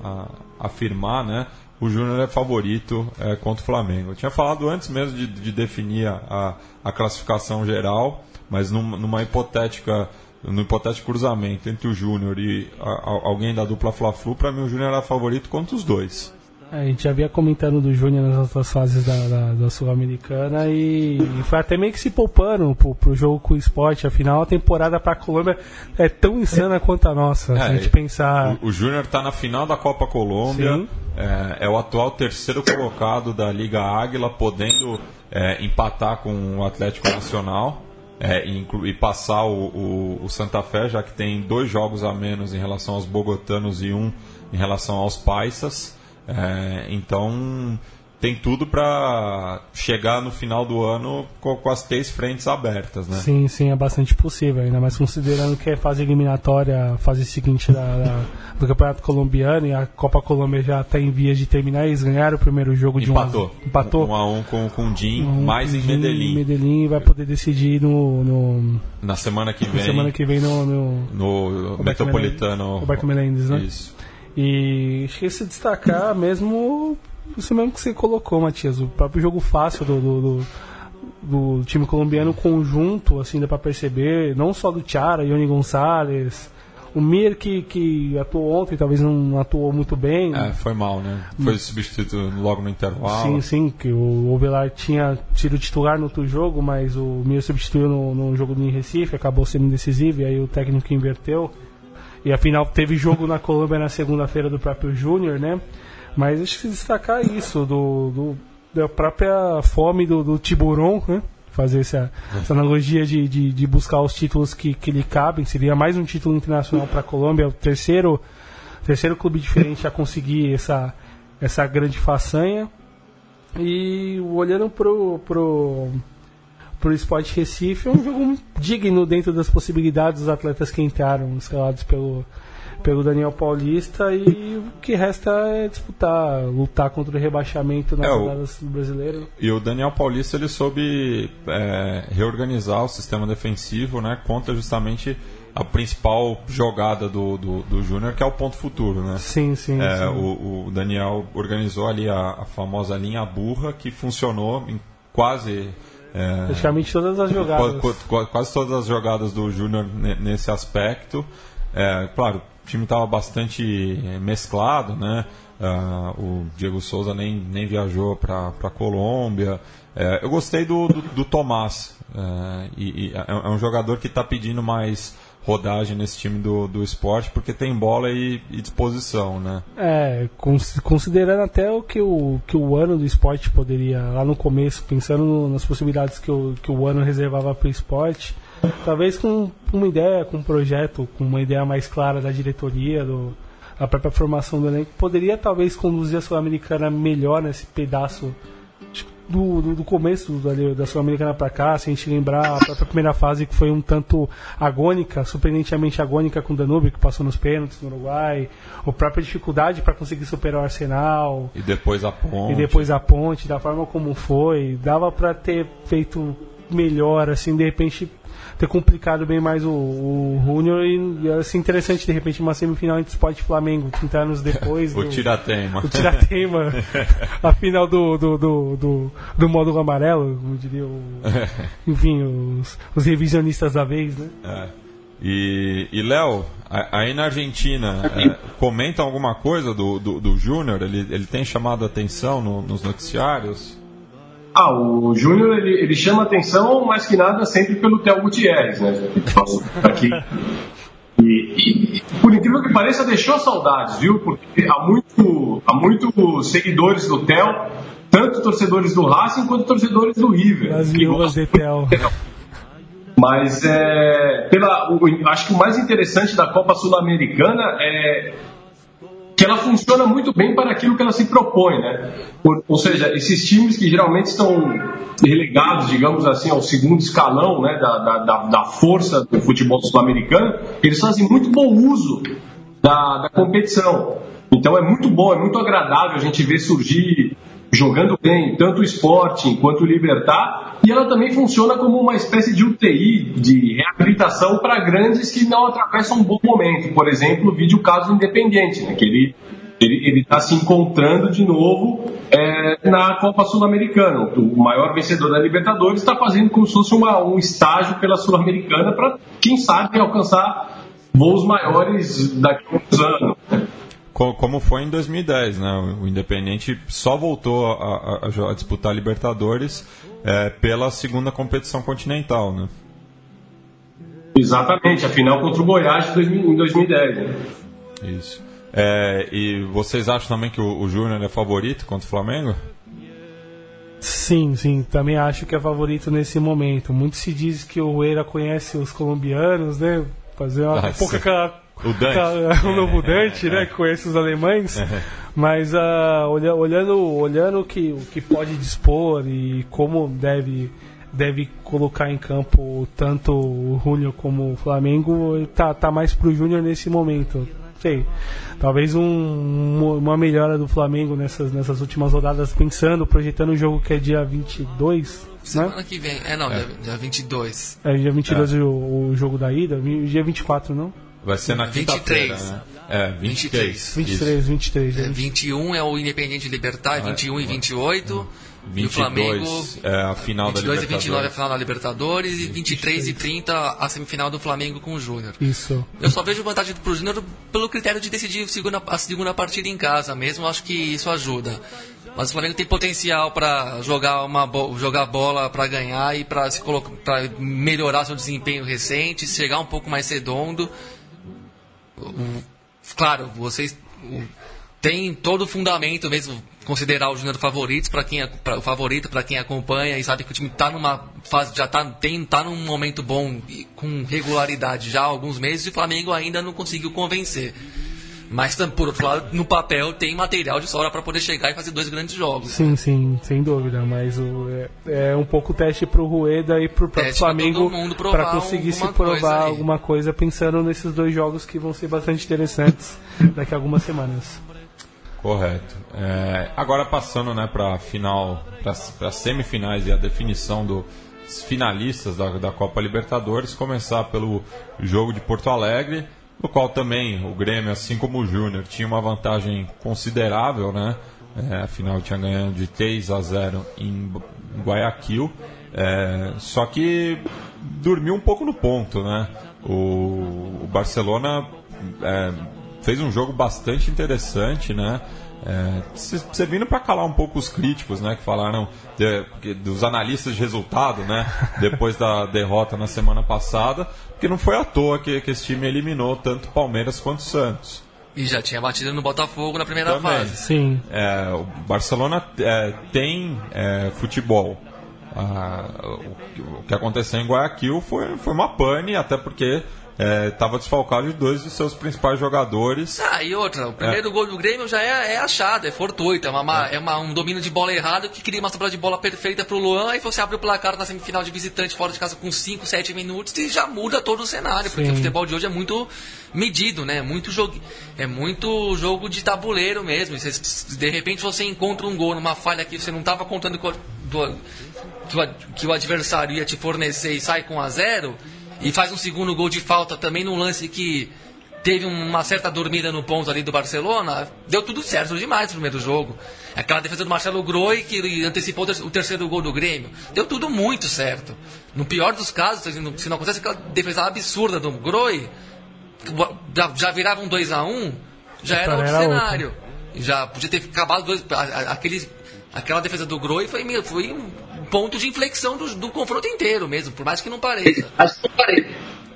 a afirmar, né? O Júnior é favorito é, contra o Flamengo. Eu tinha falado antes mesmo de, de definir a, a classificação geral, mas num- numa hipotética no hipotético cruzamento entre o Júnior e a- a- alguém da dupla Fla-Flu, para mim o Júnior era favorito contra os dois. A gente já vinha comentando do Júnior nas outras fases da, da, da Sul-Americana e, e foi até meio que se poupando pro, pro jogo com o esporte. Afinal, a temporada pra Colômbia é tão insana quanto a nossa. se a gente É, pensar. O, o Júnior está na final da Copa Colômbia, é, é o atual terceiro colocado da Liga Águila, podendo é, empatar com o Atlético Nacional é, e, e passar o, o- o Santa Fé, já que tem dois jogos a menos em relação aos bogotanos e um em relação aos paisas. É, então tem tudo para chegar no final do ano com, com as três frentes abertas, né? Sim, sim, é bastante possível, ainda mais considerando que é fase eliminatória, fase seguinte da, da- do Campeonato Colombiano e a Copa Colômbia já está em vias de terminar. Eles ganharam o primeiro jogo de um a- Empatou. empatou. Um a um com, com o Jim, Um mais em Medellín. Medellín vai poder decidir no, no Na semana que vem, semana que vem no, no no Metropolitano. Roberto Menendez, né? Isso. E acho que se destacar mesmo isso mesmo que você colocou, Matias, o próprio jogo fácil do, do, do- do time colombiano conjunto, assim, dá pra perceber, não só do Chara, Ione Gonçalves, O Mir, que, que atuou ontem, talvez não atuou muito bem. É, foi mal, né? Foi substituído logo no intervalo. Sim, sim, que o Ovelar tinha sido titular no outro jogo, mas o Mir substituiu no, no jogo do Recife, acabou sendo decisivo, e aí o técnico inverteu. E afinal teve jogo na Colômbia na segunda-feira do próprio Júnior, né? Mas acho que destacar isso, do, do da própria fome do, do Tiburon, né? fazer essa, essa analogia de, de, de, buscar os títulos que, que lhe cabem. Seria mais um título internacional para a Colômbia, o terceiro, terceiro clube diferente a conseguir essa, essa grande façanha. E olhando pro, pro, pro Sport Recife, é um jogo digno dentro das possibilidades dos atletas que entraram, escalados pelo, pelo Daniel Paulista e o que resta é disputar, lutar contra o rebaixamento nas é, rodadas do brasileiro. E o Daniel Paulista ele soube é, reorganizar o sistema defensivo né, contra justamente a principal jogada do, do, do Júnior, que é o ponto futuro, né? Sim, sim. É, sim. O, o, Daniel organizou ali a, a, famosa linha burra, que funcionou em quase. É, Praticamente todas as jogadas. Quase, quase todas as jogadas do Júnior nesse aspecto. É, claro, o time estava bastante eh, mesclado, né? Uh, o Diego Souza nem, nem viajou para a Colômbia. Uh, eu gostei do, do, do Tomás. Uh, e, e, é, é um jogador que está pedindo mais rodagem nesse time do, do esporte porque tem bola e, e disposição, né? É, considerando até o que o, que o ano do esporte poderia, lá no começo, pensando nas possibilidades que o, que o ano reservava para o esporte, Talvez com uma ideia, com um projeto, com uma ideia mais clara da diretoria, do, da própria formação do elenco, poderia talvez conduzir a Sul-Americana melhor nesse pedaço do, do, do, começo da, da Sul-Americana para cá, se a gente lembrar a própria primeira fase que foi um tanto agônica, surpreendentemente agônica com o Danube, que passou nos pênaltis no Uruguai, a própria dificuldade para conseguir superar o Arsenal. E depois a ponte. E depois a ponte, da forma como foi. Dava para ter feito melhor, assim, de repente ter complicado bem mais o, o Júnior e ia ser interessante de repente uma semifinal entre Sport e Flamengo, 30 anos depois. o Tiratema. O Tiratema. a final do, do, do, do, do módulo amarelo, como diria o. enfim, os, os revisionistas da vez, né? É. E, e Léo, aí na Argentina, é, comentam alguma coisa do, do, do Júnior? Ele, ele tem chamado a atenção no, nos noticiários? Ah, o Júnior ele, ele chama atenção, mais que nada, sempre pelo Theo Gutierrez, né? Aqui. E, e, por incrível que pareça, deixou saudades, viu? Porque há, muito, há muitos seguidores do Theo, tanto torcedores do Racing quanto torcedores do River. As viúvas de Theo. Mas é, pela, o, acho que o mais interessante da Copa Sul-Americana é que ela funciona muito bem para aquilo que ela se propõe, né? Ou, ou seja, esses times que geralmente estão relegados, digamos assim, ao segundo escalão né, da, da, da força do futebol sul-americano, eles fazem muito bom uso da, da competição. Então é muito bom, é muito agradável a gente ver surgir jogando bem tanto o esporte quanto o Libertar, e ela também funciona como uma espécie de UTI, de reabilitação para grandes que não atravessam um bom momento. Por exemplo, o vídeo caso Independente, né, que ele ele está se encontrando de novo é, na Copa Sul-Americana. O maior vencedor da Libertadores está fazendo como se fosse uma, um estágio pela Sul-Americana para, quem sabe, alcançar voos maiores daqui a uns anos. Como foi em 2010, né? O Independente só voltou a, a, a disputar Libertadores é, pela segunda competição continental, né? Exatamente, a final contra o Goiás em 2010. Né? Isso. É, e vocês acham também que o, o Júnior é favorito contra o Flamengo? Sim, sim, também acho que é favorito nesse momento. Muito se diz que o Eira conhece os colombianos, né? Fazer uma ah, pouca o Dante. Tá, o novo Dante, né? Que conhece os alemães. Mas uh, olhando, olhando o, que, o que pode dispor e como deve, deve colocar em campo tanto o Júnior como o Flamengo, tá, tá mais pro Júnior nesse momento. Sei, talvez um, uma melhora do Flamengo nessas, nessas últimas rodadas, pensando, projetando o jogo que é dia 22. Né? Semana né? que vem, é não, é. Dia, dia 22. É, dia 22 é. O, o jogo da ida, dia 24 não? Vai ser na quinta-feira, né? É, 23. 23, 23. É, 21 é o Independente Libertar, 21 é. e 28. E o 22 Flamengo, é a final 22 da e 29 a Libertadores. final da Libertadores e 23 e 30 a semifinal do Flamengo com o Júnior. Isso. Eu só vejo vantagem pro Júnior pelo critério de decidir a segunda, a segunda partida em casa mesmo, acho que isso ajuda. Mas o Flamengo tem potencial para jogar uma bo- jogar bola para ganhar e para se colocar para melhorar seu desempenho recente, chegar um pouco mais redondo. Claro, vocês têm todo o fundamento mesmo considerar o Júnior favorito para quem é, pra, o favorito para quem acompanha e sabe que o time está numa fase já tá tem tá num momento bom com regularidade já há alguns meses e o Flamengo ainda não conseguiu convencer. Mas por outro lado, no papel tem material de sobra para poder chegar e fazer dois grandes jogos. Sim, sim, sem dúvida. Mas o, é, é um pouco teste pro Rueda e pro próprio Teste pra Flamengo para conseguir se coisa provar aí. alguma coisa pensando nesses dois jogos que vão ser bastante interessantes daqui a algumas semanas. Correto. É, agora passando né, para final, para as semifinais e a definição dos finalistas da, da Copa Libertadores, começar pelo jogo de Porto Alegre, no qual também o Grêmio, assim como o Júnior, tinha uma vantagem considerável, né? É, afinal tinha ganhado de 3 a 0 em Guayaquil. É, só que dormiu um pouco no ponto, né? O, o Barcelona é, fez um jogo bastante interessante, né? É, se- servindo para calar um pouco os críticos, né, que falaram de- dos analistas de resultado, né, depois da derrota na semana passada, porque não foi à toa que, que esse time eliminou tanto o Palmeiras quanto o Santos. E já tinha batido no Botafogo na primeira Também. fase. Sim, É, o Barcelona é, tem é, futebol. Ah, o, que- o que aconteceu em Guayaquil foi, foi uma pane, até porque estava desfalcado de dois de seus principais jogadores. Ah, e outra, o primeiro gol do Grêmio já é, é achado, é fortuito, é, uma, é uma- um domínio de bola errado que cria uma sobra de bola perfeita pro Luan, e você abre o placar na semifinal de visitante fora de casa com 5, 7 minutos e já muda todo o cenário, porque Sim. o futebol de hoje é muito medido, né? Muito jogo, é muito jogo de tabuleiro mesmo. E você- de repente você encontra um gol numa falha que você não estava contando com a- do- do- que o adversário ia te fornecer e sai com 1 a 0 e faz um segundo gol de falta também num lance que teve uma certa dormida no ponto ali do Barcelona, deu tudo certo demais no primeiro jogo. Aquela defesa do Marcelo Groi que antecipou o ter- o terceiro gol do Grêmio. Deu tudo muito certo. No pior dos casos, se não- acontece aquela defesa absurda do Groi, já, virava um 2x1, já era outro era cenário. Já podia ter acabado dois. a- a- Aquele, aquela defesa do Groi foi, foi um ponto de inflexão do, do confronto inteiro mesmo, por mais que não pareça.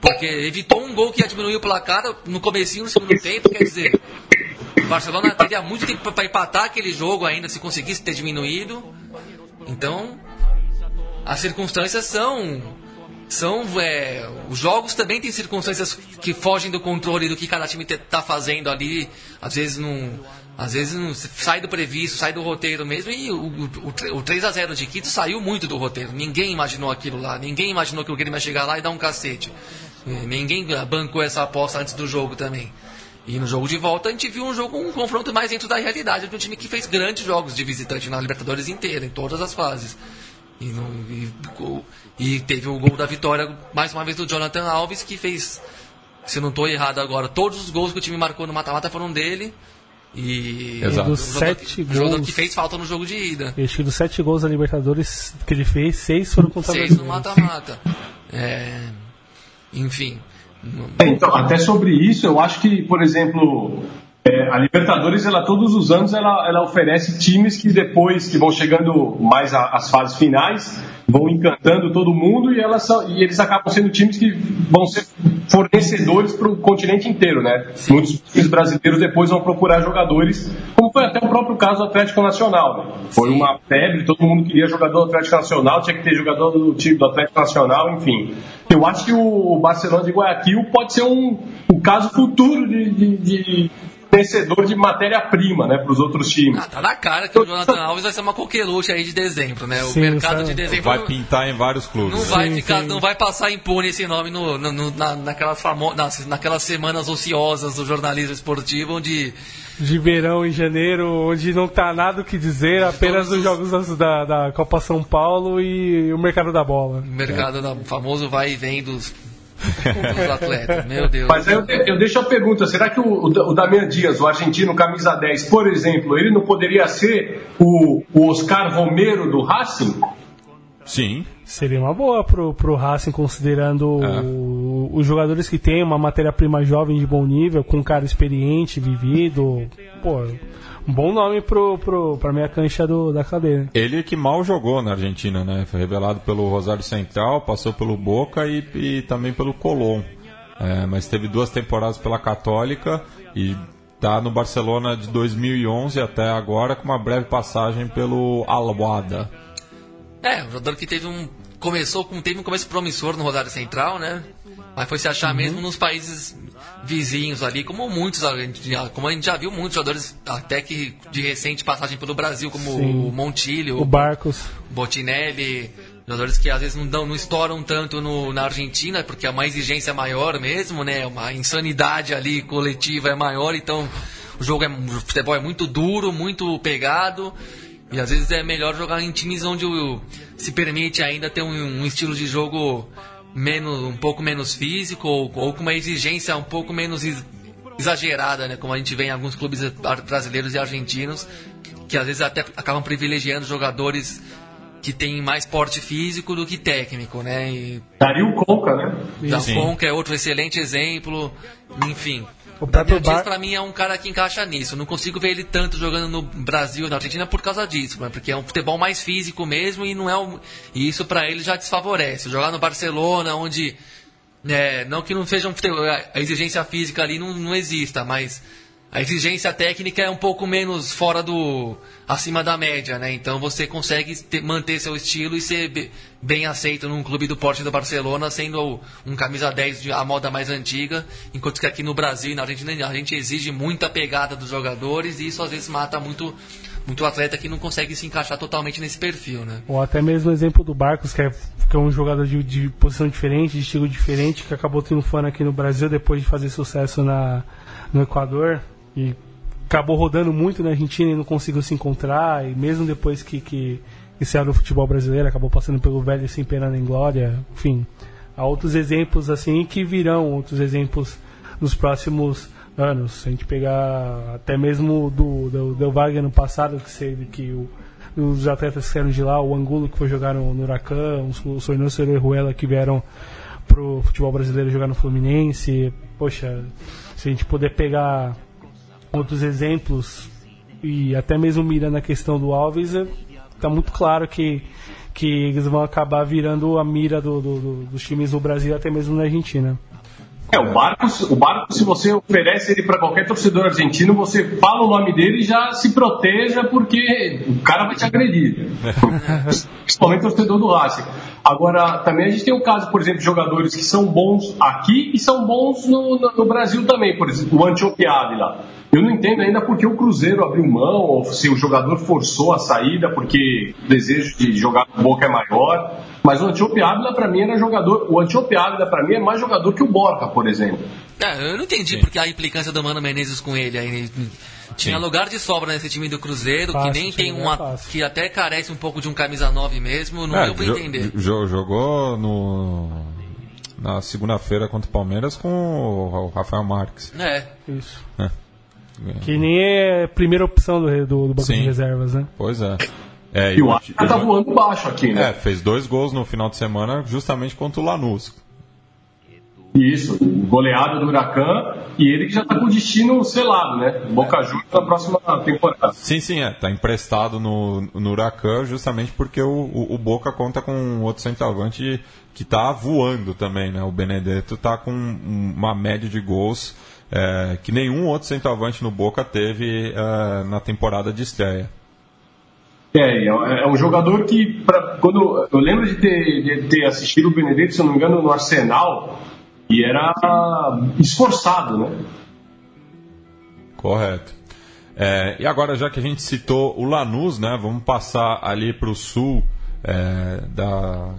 Porque evitou um gol que ia diminuir o placar no comecinho do segundo tempo, quer dizer, o Barcelona teria muito tempo para empatar aquele jogo ainda se conseguisse ter diminuído. Então, as circunstâncias são são é, os jogos também têm circunstâncias que fogem do controle do que cada time está fazendo ali às vezes não às vezes sai do previsto sai do roteiro mesmo e o, o, o 3 a 0 de Quito saiu muito do roteiro. Ninguém imaginou aquilo lá ninguém imaginou que o Grêmio ia chegar lá e dar um cacete. É, ninguém bancou essa aposta antes do jogo também. E no jogo de volta a gente viu um jogo um confronto mais dentro da realidade de um time que fez grandes jogos de visitante na Libertadores inteira em todas as fases. E, e- e teve o gol da vitória, mais uma vez, do Jonathan Alves, que fez, se não estou errado agora, todos os gols que o time marcou no mata-mata foram dele. E Exato. o Dos jogador, sete o jogador gols- que fez falta no jogo de ida. Eu acho que dos sete gols da Libertadores que ele fez, seis foram contra Seis no mata-mata. É, enfim. É, então, até sobre isso, eu acho que, por exemplo, é, a Libertadores, ela todos os anos, ela, ela oferece times que depois, que vão chegando mais às fases finais, vão encantando todo mundo e, elas são- e eles acabam sendo times que vão ser fornecedores para o continente inteiro, né? Muitos times brasileiros depois vão procurar jogadores, como foi até o próprio caso do Atlético Nacional, né? Foi uma febre, todo mundo queria jogador do Atlético Nacional, tinha que ter jogador do time do Atlético Nacional, enfim. Eu acho que o Barcelona de Guayaquil pode ser um, um caso futuro de, de, de vencedor de matéria-prima, né, para os outros times. Ah, tá na cara que o Jonathan Alves vai ser uma coqueluche aí de dezembro, né? O Sim, mercado sabe? de dezembro Vai pintar em vários clubes. não vai Sim, ficar, sim. não vai passar impune esse nome no, no- no- na, naquelas, famo, nas, naquelas semanas ociosas do jornalismo esportivo, onde De verão em janeiro, onde não tá nada o que dizer, apenas os jogos da, da Copa São Paulo e o mercado da bola. o mercado da- o famoso vai e vem dos dos atletas. Meu Deus. Mas aí eu, eu deixo a pergunta: será que o, o Damian Dias, o argentino camisa 10, por exemplo, ele não poderia ser o, o Oscar Romero do Racing? Sim. Seria uma boa pro, pro Racing, considerando É. o- os jogadores que tem uma matéria-prima jovem de bom nível, com um cara experiente, vivido. Pô, um bom nome pro, pro, pra minha cancha do, da cadeia. Ele que mal jogou na Argentina, né? Foi revelado pelo Rosário Central, passou pelo Boca e, e também pelo Colón. É, mas teve duas temporadas pela Católica e tá no Barcelona de 2011 até agora com uma breve passagem pelo Alboada. É, um jogador que teve um. Começou com. Teve um começo promissor no Rosário Central, né? Mas foi se achar mesmo nos países vizinhos ali, como muitos, como a gente já viu muitos jogadores até que de recente passagem pelo Brasil, como Sim. o Montilho, O Barcos. Botinelli, jogadores que às vezes não, dão, não estouram tanto no, na Argentina, porque é uma exigência maior mesmo, né? Uma insanidade ali coletiva é maior, então o jogo é o futebol é muito duro, muito pegado. E às vezes é melhor jogar em times onde o- se permite ainda ter um, um estilo de jogo menos, um pouco menos físico ou, ou com uma exigência um pouco menos ex- exagerada, né? Como a gente vê em alguns clubes brasileiros e argentinos, que às vezes até acabam privilegiando jogadores que têm mais porte físico do que técnico, né? E Dario Conca, né? da Sim. Conca é outro excelente exemplo, enfim. O Daniel Dias, Bar- pra mim, é um cara que encaixa nisso. Eu não consigo ver ele tanto jogando no Brasil e na Argentina por causa disso, porque é um futebol mais físico mesmo e não é um... e isso pra ele já desfavorece. Jogar no Barcelona, onde é, não que não seja um futebol, a exigência física ali não, não exista, mas a exigência técnica é um pouco menos fora do acima da média, né? Então você consegue ter- manter seu estilo e ser be- bem aceito num clube do porte do Barcelona, sendo um camisa 10 de a moda mais antiga, enquanto que aqui no Brasil e na Argentina a gente exige muita pegada dos jogadores e isso às vezes mata muito muito atleta que não consegue se encaixar totalmente nesse perfil, né? Ou até mesmo o exemplo do Barcos, que é, que é um jogador de, de posição diferente, de estilo diferente, que acabou triunfando aqui no Brasil depois de fazer sucesso na, no Equador. E acabou rodando muito na Argentina e não conseguiu se encontrar. E mesmo depois que, que, que saiu futebol brasileiro, acabou passando pelo velho sem pena nem glória. Enfim, há outros exemplos assim que virão outros exemplos nos próximos anos. Se a gente pegar até mesmo do do, Wagner no passado, que, se, que o, os atletas que saíram de lá, o Angulo que foi jogar no, no Huracan, o Soinoso e o Ruela que vieram pro futebol brasileiro jogar no Fluminense. Poxa, se a gente puder pegar outros exemplos e até mesmo mirando a questão do Alves, está muito claro que, que eles vão acabar virando a mira do- do- do- dos times do Brasil, até mesmo na Argentina. É, o Barcos, o Barcos, se você oferece ele para qualquer torcedor argentino, você fala o nome dele e já se proteja, porque o cara vai te agredir. Principalmente o torcedor do Racing. Agora, também a gente tem o caso, por exemplo, de jogadores que são bons aqui e são bons no, no- no Brasil também. Por exemplo, o Antiope Ávila. Eu não entendo ainda porque o Cruzeiro abriu mão, ou se o jogador forçou a saída porque o desejo de jogar com boca é maior. Mas o Antiope Ávila, para mim, era jogador. O Antiope Ávila, para mim, é mais jogador que o Borca, por exemplo. É, eu não entendi porque a implicância do Mano Menezes com ele. Aí, tinha Sim. lugar de sobra nesse time do Cruzeiro, Fácil, que nem tem é uma. fácil. que até carece um pouco de um camisa 9 mesmo, não É, deu pra entender. jo- jogou no, na segunda-feira contra o Palmeiras com o Rafael Marques. É, Isso. É. Que nem é a primeira opção do, do, do banco Sim. de reservas, né? Pois é. É, E o o- Ávila tá voando baixo aqui, É, né? fez dois gols no final de semana justamente contra o Lanús. Isso, goleado do Huracan e ele que já tá com o destino selado, né? Boca Juniors na próxima temporada. Sim, sim, é. Tá emprestado no, no Huracan justamente porque o, o, o Boca conta com outro centroavante que tá voando também, né? O Benedetto tá com um- uma média de gols é, que nenhum outro centroavante no Boca teve é, na temporada de estreia. É, é é um jogador que, pra, quando eu lembro de ter, de ter assistido o Benedetto, se não me engano, no Arsenal, e era esforçado, né? Correto. É, e agora, já que a gente citou o Lanús, né, vamos passar ali para o sul é, da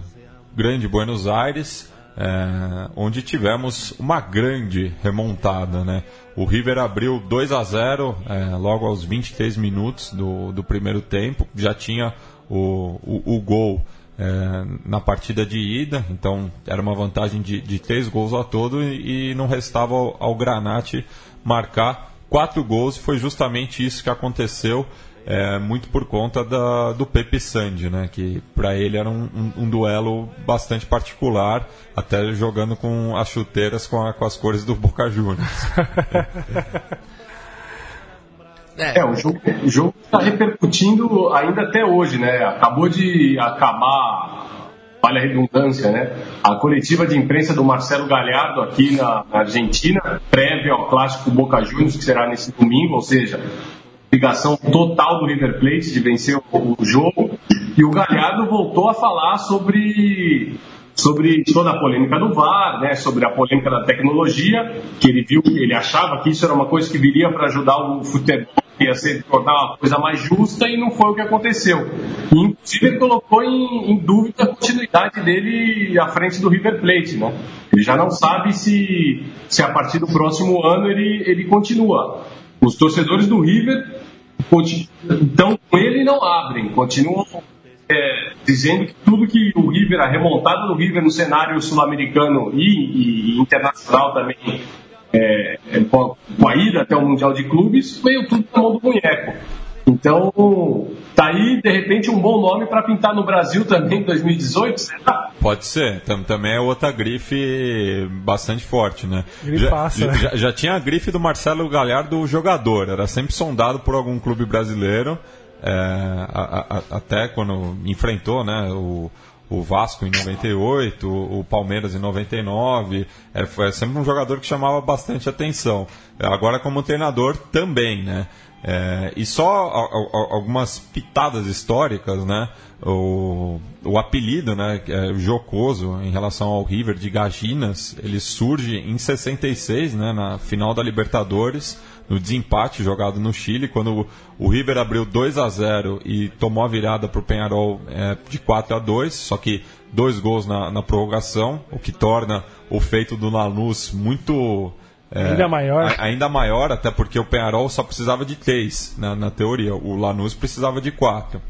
grande Buenos Aires, é, onde tivemos uma grande remontada. Né? O River abriu 2 a 0 é, logo aos 23 minutos do, do primeiro tempo, já tinha o, o, o gol é, na partida de ida, então era uma vantagem de, de três gols a todo e, e não restava ao, ao Granate marcar quatro gols. Foi justamente isso que aconteceu, é, muito por conta da, do Pepe Sandi, né, que para ele era um, um, um, duelo bastante particular, até jogando com as chuteiras com, a, com as cores do Boca Juniors. É, o jogo está repercutindo ainda até hoje, né? Acabou de acabar, vale a redundância, né? A coletiva de imprensa do Marcelo Galhardo aqui na, na Argentina, prévia ao clássico Boca Juniors, que será nesse domingo, ou seja, ligação total do River Plate de vencer o jogo. E o Galhardo voltou a falar sobre sobre toda a polêmica do VAR, né, sobre a polêmica da tecnologia, que ele viu, ele achava que isso era uma coisa que viria para ajudar o futebol, ia ser tornar uma coisa mais justa e não foi o que aconteceu. E, inclusive ele colocou em, em, dúvida a continuidade dele à frente do River Plate, né? Ele já não sabe se, se a partir do próximo ano ele, ele continua. Os torcedores do River então ele não abrem, continuam é, dizendo que tudo que o River, a remontada do River no cenário sul-americano e, e, internacional também, é, é, com, a, ida até o Mundial de Clubes, veio tudo na mão do boneco. Então, tá aí, de repente, um bom nome para pintar no Brasil também em 2018, será? Pode ser. Também é outra grife bastante forte, né? Grifaça, já, já, já tinha a grife do Marcelo Galhardo, o jogador. Era sempre sondado por algum clube brasileiro. É, a, a, até quando enfrentou né, o, o Vasco em 98, o, o Palmeiras em 99, é, foi sempre um jogador que chamava bastante atenção. Agora como treinador também, né? É, e só a, a, algumas pitadas históricas, né? O, o apelido, né, é, jocoso em relação ao River de Gaginas, ele surge em 66, né, na final da Libertadores no desempate jogado no Chile, quando o River abriu 2 a 0 e tomou a virada para o Penharol é, de 4 a 2 só que dois gols na, na prorrogação, o que torna o feito do Lanús muito. É, ainda maior. A, ainda maior, até porque o Penharol só precisava de três, na, na teoria. O Lanús precisava de quatro.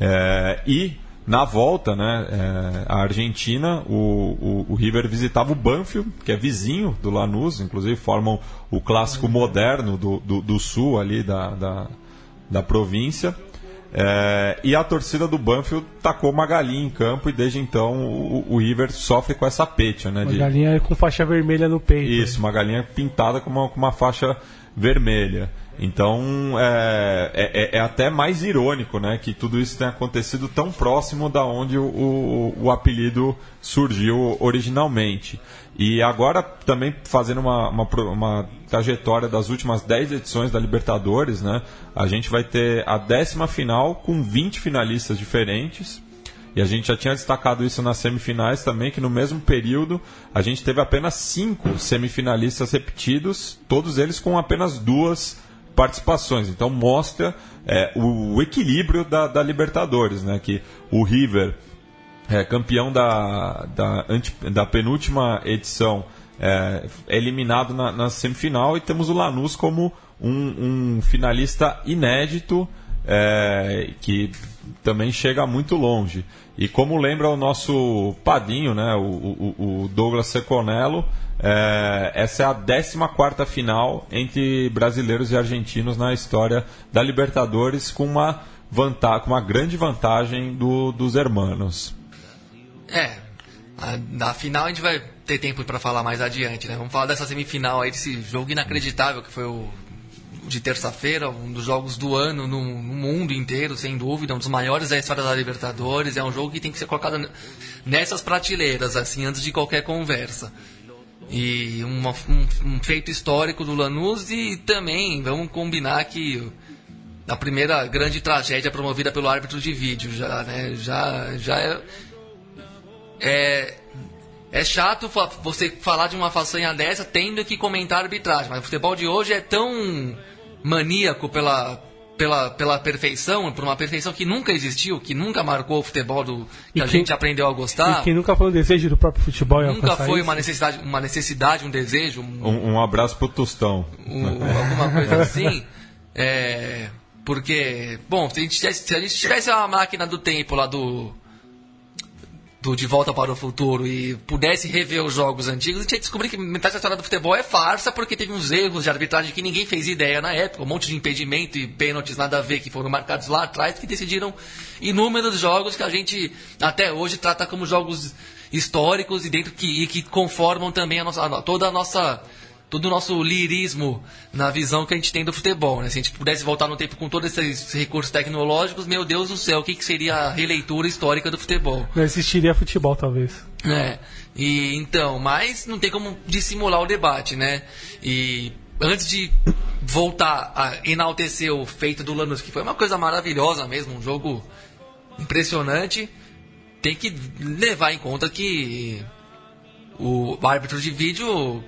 É, e na volta, né, é, a Argentina, o, o, o, River visitava o Banfield, que é vizinho do Lanús, inclusive formam o clássico moderno do, do, do sul ali da, da, da província. É, e a torcida do Banfield tacou uma galinha em campo e desde então o, o River sofre com essa pecha. Né, uma de... galinha com faixa vermelha no peito. Isso, uma galinha pintada com uma, com uma faixa vermelha. Então é, é, é, até mais irônico né, que tudo isso tenha acontecido tão próximo da onde o, o, o apelido surgiu originalmente. E agora também fazendo uma, uma, uma, trajetória das últimas 10 edições da Libertadores, né, a gente vai ter a décima final com 20 finalistas diferentes. E a gente já tinha destacado isso nas semifinais também, que no mesmo período a gente teve apenas cinco semifinalistas repetidos, todos eles com apenas duas participações. Então mostra é, o, o, equilíbrio da, da, Libertadores, né? Que o River é campeão da, da, anti, da penúltima edição é, eliminado na, na, semifinal e temos o Lanús como um, um finalista inédito é, que também chega muito longe. E como lembra o nosso padinho, né, o, o, o Douglas Seconello, é, essa é a 14 final entre brasileiros e argentinos na história da Libertadores, com uma, vantagem, com uma grande vantagem do, dos hermanos. É, na final a gente vai ter tempo para falar mais adiante, né? Vamos falar dessa semifinal aí, desse jogo inacreditável que foi o de terça-feira, um dos jogos do ano no, no, mundo inteiro, sem dúvida, um dos maiores da história da Libertadores. É um jogo que tem que ser colocado nessas prateleiras, assim, antes de qualquer conversa. E uma, um, um, feito histórico do Lanús e também vamos combinar que a primeira grande tragédia promovida pelo árbitro de vídeo já, né, já, já é, é é chato você falar de uma façanha dessa tendo que comentar a arbitragem, mas o futebol de hoje é tão maníaco pela, pela, pela perfeição, por uma perfeição que nunca existiu, que nunca marcou o futebol do, que e a gente aprendeu a gostar. E que nunca foi um desejo do próprio futebol. Nunca foi uma necessidade, uma necessidade, um desejo. Um, um, um abraço pro Tostão. Um, alguma coisa assim. É, porque, bom, se a, gente tivesse, se a gente tivesse uma máquina do tempo lá do do De Volta para o Futuro e pudesse rever os jogos antigos, a gente ia descobrir que metade da história do futebol é farsa, porque teve uns erros de arbitragem que ninguém fez ideia na época, um monte de impedimento e pênaltis nada a ver que foram marcados lá atrás, que decidiram inúmeros jogos que a gente até hoje trata como jogos históricos e dentro que, e que conformam também a nossa, toda a nossa todo o nosso lirismo na visão que a gente tem do futebol. Né? Se a gente pudesse voltar no tempo com todos esses recursos tecnológicos, meu Deus do céu, o que, que seria a releitura histórica do futebol? Não existiria futebol, talvez. É, e então, mas não tem como dissimular o debate, né? E antes de voltar a enaltecer o feito do Lanús, que foi uma coisa maravilhosa mesmo, um jogo impressionante, tem que levar em conta que o árbitro de vídeo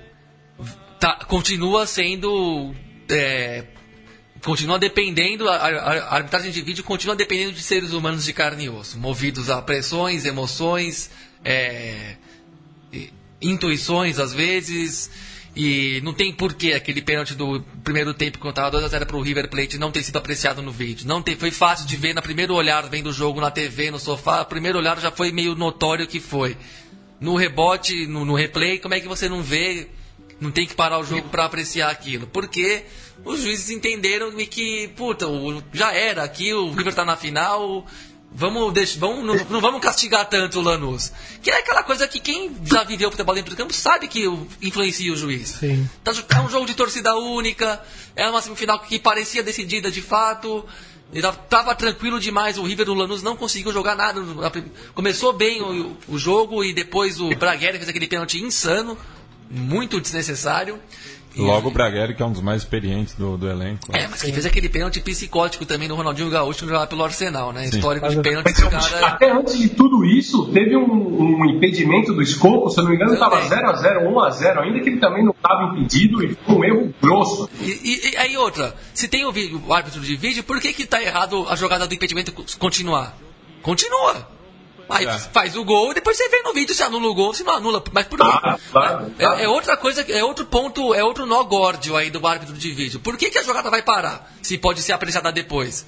tá, continua sendo. É, continua dependendo, a, a, arbitragem de vídeo continua dependendo de seres humanos de carne e osso, movidos a pressões, emoções, é, intuições às vezes. E não tem porquê aquele pênalti do primeiro tempo quando estava 2x0 para o River Plate não ter sido apreciado no vídeo. Não tem, foi fácil de ver no primeiro olhar, vendo o jogo na TV, no sofá. Primeiro olhar já foi meio notório que foi. No rebote, no, no replay, como é que você não vê não tem que parar o jogo para apreciar aquilo. Porque os juízes entenderam que, puta, já era, aqui o River tá na final, vamos, deixar, vamos não, não, vamos castigar tanto o Lanús. Que é aquela coisa que quem já viveu futebol dentro do campo sabe que influencia o juiz. Sim. Tá, é um jogo de torcida única, é uma semifinal que parecia decidida de fato. Tava tranquilo demais, o River do Lanús não conseguiu jogar nada. Começou bem o, o jogo e depois o Bragueri fez aquele pênalti insano muito desnecessário. Logo o Bragueri, que é um dos mais experientes do, do elenco. É, mas que fez aquele pênalti psicótico também no Ronaldinho Gaúcho que jogava pelo Arsenal, né? Sim. Histórico de pênalti do cara. Até antes de tudo isso, teve um, um impedimento do escopo, se eu não me engano, estava 0x0, 1x0, ainda que ele também não estava impedido e foi um erro grosso. E, e, e, aí outra, se tem o, vídeo, o árbitro de vídeo, por que que tá errado a jogada do impedimento continuar? Continua. Aí é. faz o gol e depois você vê no vídeo se anula o gol, se não anula. Mas por ah, claro, é, é, outra coisa, é outro ponto, é outro nó górdio aí do árbitro de vídeo. Por que, que a jogada vai parar? Se pode ser apreciada depois.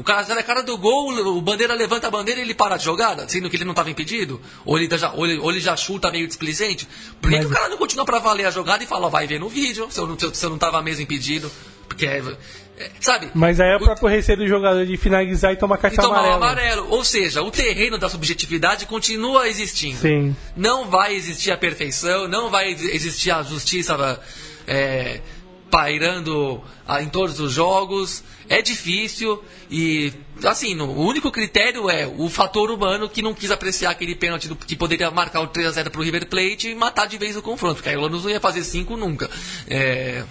O cara já é cara do gol, o bandeira levanta a bandeira e ele para de jogada, sendo que ele não estava impedido? Ou ele, já, ou, ele, ou ele já chuta meio displicente? Por que, Mas... que o cara não continua para valer a jogada e fala, vai ver no vídeo, se eu não, se eu não tava mesmo impedido? Porque é, sabe? Mas aí é o próprio receio do jogador de finalizar e tomar cartão amarelo. amarelo. Ou seja, o terreno da subjetividade continua existindo. Sim. Não vai existir a perfeição, não vai existir a justiça é, pairando em todos os jogos. É difícil e, assim, o único critério é o fator humano que não quis apreciar aquele pênalti do, que poderia marcar o 3x0 para o River Plate e matar de vez o confronto, porque aí o Lanús não ia fazer 5 nunca. É,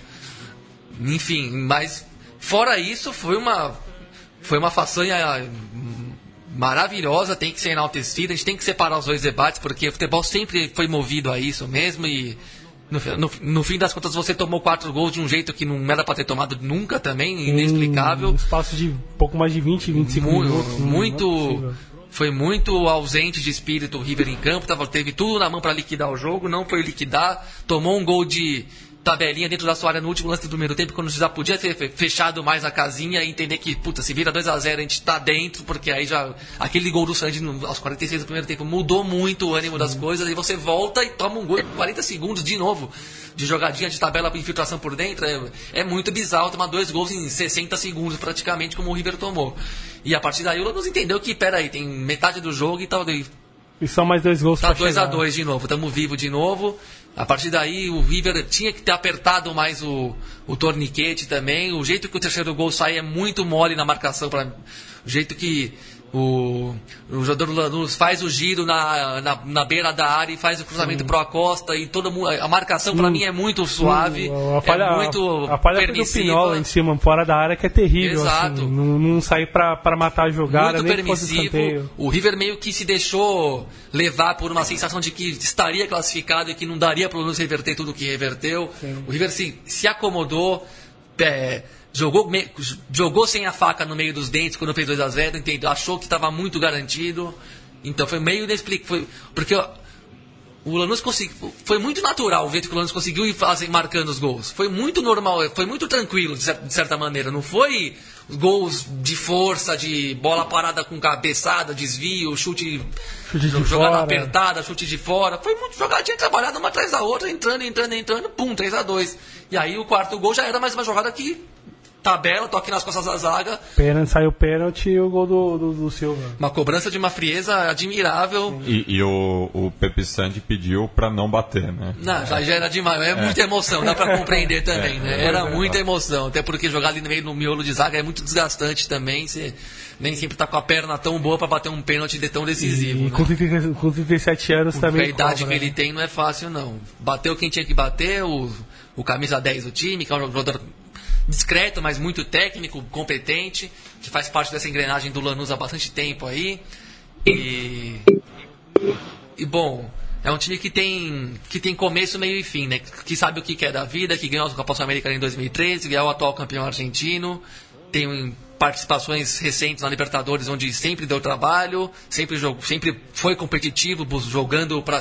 enfim, mas Fora isso, foi uma, foi uma façanha maravilhosa, tem que ser enaltecida, a gente tem que separar os dois debates, porque o futebol sempre foi movido a isso mesmo e no, no, no, fim das contas você tomou quatro gols de um jeito que não era para ter tomado nunca também, inexplicável. Um espaço de pouco mais de 20, 25 muito, minutos. Muito. Foi muito ausente de espírito o River em campo, tava, teve tudo na mão para liquidar o jogo, não foi liquidar, tomou um gol de tabelinha dentro da sua área no último lance do primeiro tempo, quando já podia ter fechado mais a casinha e entender que, puta, se vira 2 a 0 a gente tá dentro, porque aí já. Aquele gol do Sandy aos 46 do primeiro tempo mudou muito o ânimo das coisas, e você volta e toma um gol em 40 segundos de novo. De jogadinha de tabela para infiltração por dentro, é, é muito bizarro tomar dois gols em 60 segundos, praticamente, como o River tomou. E a partir daí o Lanús entendeu que, peraí, tem metade do jogo e tal. E só mais dois gols Tá 2 a 2 de novo, estamos vivos de novo. A partir daí, o River tinha que ter apertado mais o, o torniquete também. O jeito que o terceiro gol sai é muito mole na marcação. Pra, o jeito que o, o jogador Lanús faz o giro na, na, na, beira da área e faz o cruzamento para a costa e mundo, a marcação para mim é muito suave, a falha, é muito a, a falha permissiva. do Pinola em cima, fora da área que é terrível, assim. Exato. Assim, não, não sair para matar a jogada, muito permissivo. O River meio que se deixou levar por uma sensação de que estaria classificado e que não daria para o Lanús reverter tudo o que reverteu. Sim. O River se, se acomodou. É, jogou, jogou sem a faca no meio dos dentes quando fez 2 a 0 entendeu? achou que estava muito garantido. Então foi meio inexplicável. Porque o Lanús conseguiu. Foi muito natural o jeito que o Lanús conseguiu ir fazer, marcando os gols. Foi muito normal, foi muito tranquilo, de, cer- de certa maneira. Não foi gols de força, de bola parada com cabeçada, desvio, chute, Chute de jogada fora. apertada, chute de fora. Foi muito jogadinha trabalhada uma atrás da outra, entrando, entrando, entrando, pum, 3 a 2 E aí o quarto gol já era mais uma jogada que tabela, toque nas costas da zaga, Pênalti, saiu pênalti e o gol do, do, do Silva. uma cobrança de uma frieza admirável. E, e o, o Pepe Sandi pediu para não bater, né? Não, já, já era demais. É, muita emoção, dá pra compreender também, né? Era muita emoção. Até porque jogar ali no meio no miolo de zaga é muito desgastante também. Você nem sempre tá com a perna tão boa pra bater um pênalti de tão decisivo. E né? com, 30, com 37 anos Porque também. a idade cobra, que né? ele tem não é fácil, não. Bateu quem tinha que bater, o, o camisa 10 do time, que é um jogador discreto, mas muito técnico, competente, que faz parte dessa engrenagem do Lanús há bastante tempo aí. E, e bom, é um time que tem, que tem começo, meio e fim, né? Que sabe o que quer da vida, que ganhou a Copa Sul-Americana em 2013, é o atual campeão argentino, tem participações recentes na Libertadores, onde sempre deu trabalho, sempre, jogou, sempre foi competitivo, jogando para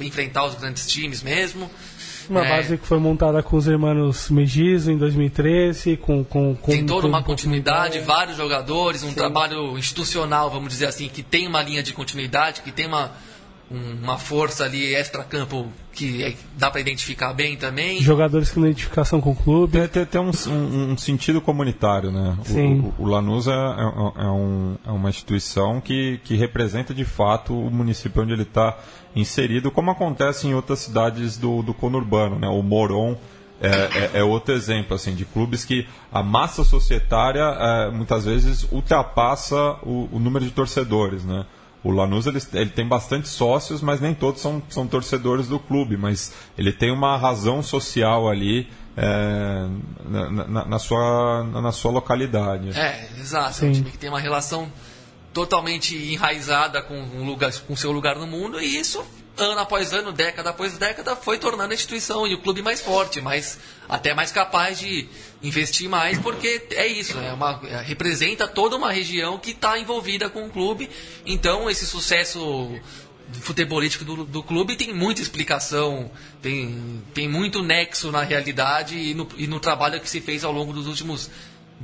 enfrentar os grandes times mesmo. Uma É, base que foi montada com os irmãos Megizo em 2013, com, com, com tem toda com- uma com- continuidade, vários jogadores, um trabalho institucional, vamos dizer assim, que tem uma linha de continuidade, que tem uma, um- uma força ali extra-campo que é- dá para identificar bem também. Jogadores com identificação com o clube. Tem, tem, tem um, um- um sentido comunitário, né? Sim. O, o Lanús é, é- é um- é uma instituição que, que representa de fato o município onde ele está inserido, como acontece em outras cidades do, do conurbano, né? O Moron é, é- é outro exemplo, assim, de clubes que a massa societária é, muitas vezes ultrapassa o, o número de torcedores, né? O Lanús ele, ele tem bastante sócios, mas nem todos são, são torcedores do clube. Mas ele tem uma razão social ali é, na, na- na sua, na sua localidade. É, exato. É um Sim. time que tem uma relação totalmente enraizada com o lugar, com seu lugar no mundo e isso ano após ano, década após década, foi tornando a instituição e o clube mais forte, mais até mais capaz de investir mais, porque é isso, é uma, é, representa toda uma região que está envolvida com o clube. Então esse sucesso futebolístico do, do clube tem muita explicação, tem, tem muito nexo na realidade e no, e no trabalho que se fez ao longo dos últimos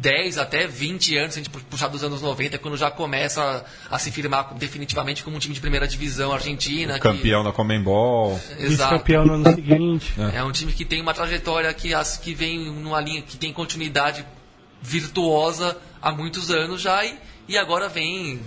10 até 20 anos, se a gente puxar dos anos 90, quando já começa a, a se firmar definitivamente como um time de primeira divisão argentina. que- Campeão da Comembol. Exato. Vice-campeão no ano seguinte. É um time que tem uma trajetória que, as, que vem numa linha que tem continuidade virtuosa há muitos anos já e, e agora vem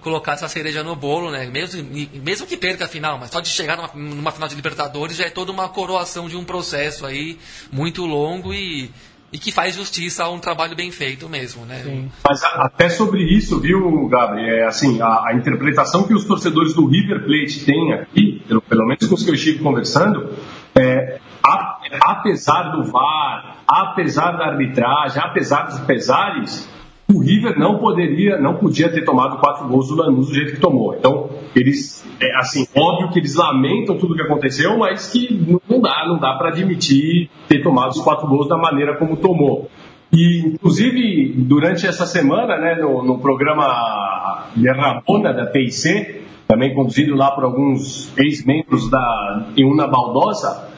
colocar essa cereja no bolo, né? Mesmo, mesmo que perca a final, mas só de chegar numa, numa final de Libertadores já é toda uma coroação de um processo aí muito longo e, e que faz justiça a um trabalho bem feito mesmo, né? Sim. Mas a- até sobre isso, viu, Gabriel? É, assim, a, a interpretação que os torcedores do River Plate têm aqui, pelo, pelo menos com os que eu estive conversando, é, a- apesar do VAR, apesar da arbitragem, apesar dos pesares, o River não poderia, não podia ter tomado quatro gols do Lanús do jeito que tomou. Então, eles, é, assim, óbvio que eles lamentam tudo o que aconteceu, mas que não- dá, não dá para admitir ter tomado os quatro gols da maneira como tomou. E, inclusive, durante essa semana, né, no, no programa de Rabona da TIC, também conduzido lá por alguns ex-membros da Iuna Baldosa,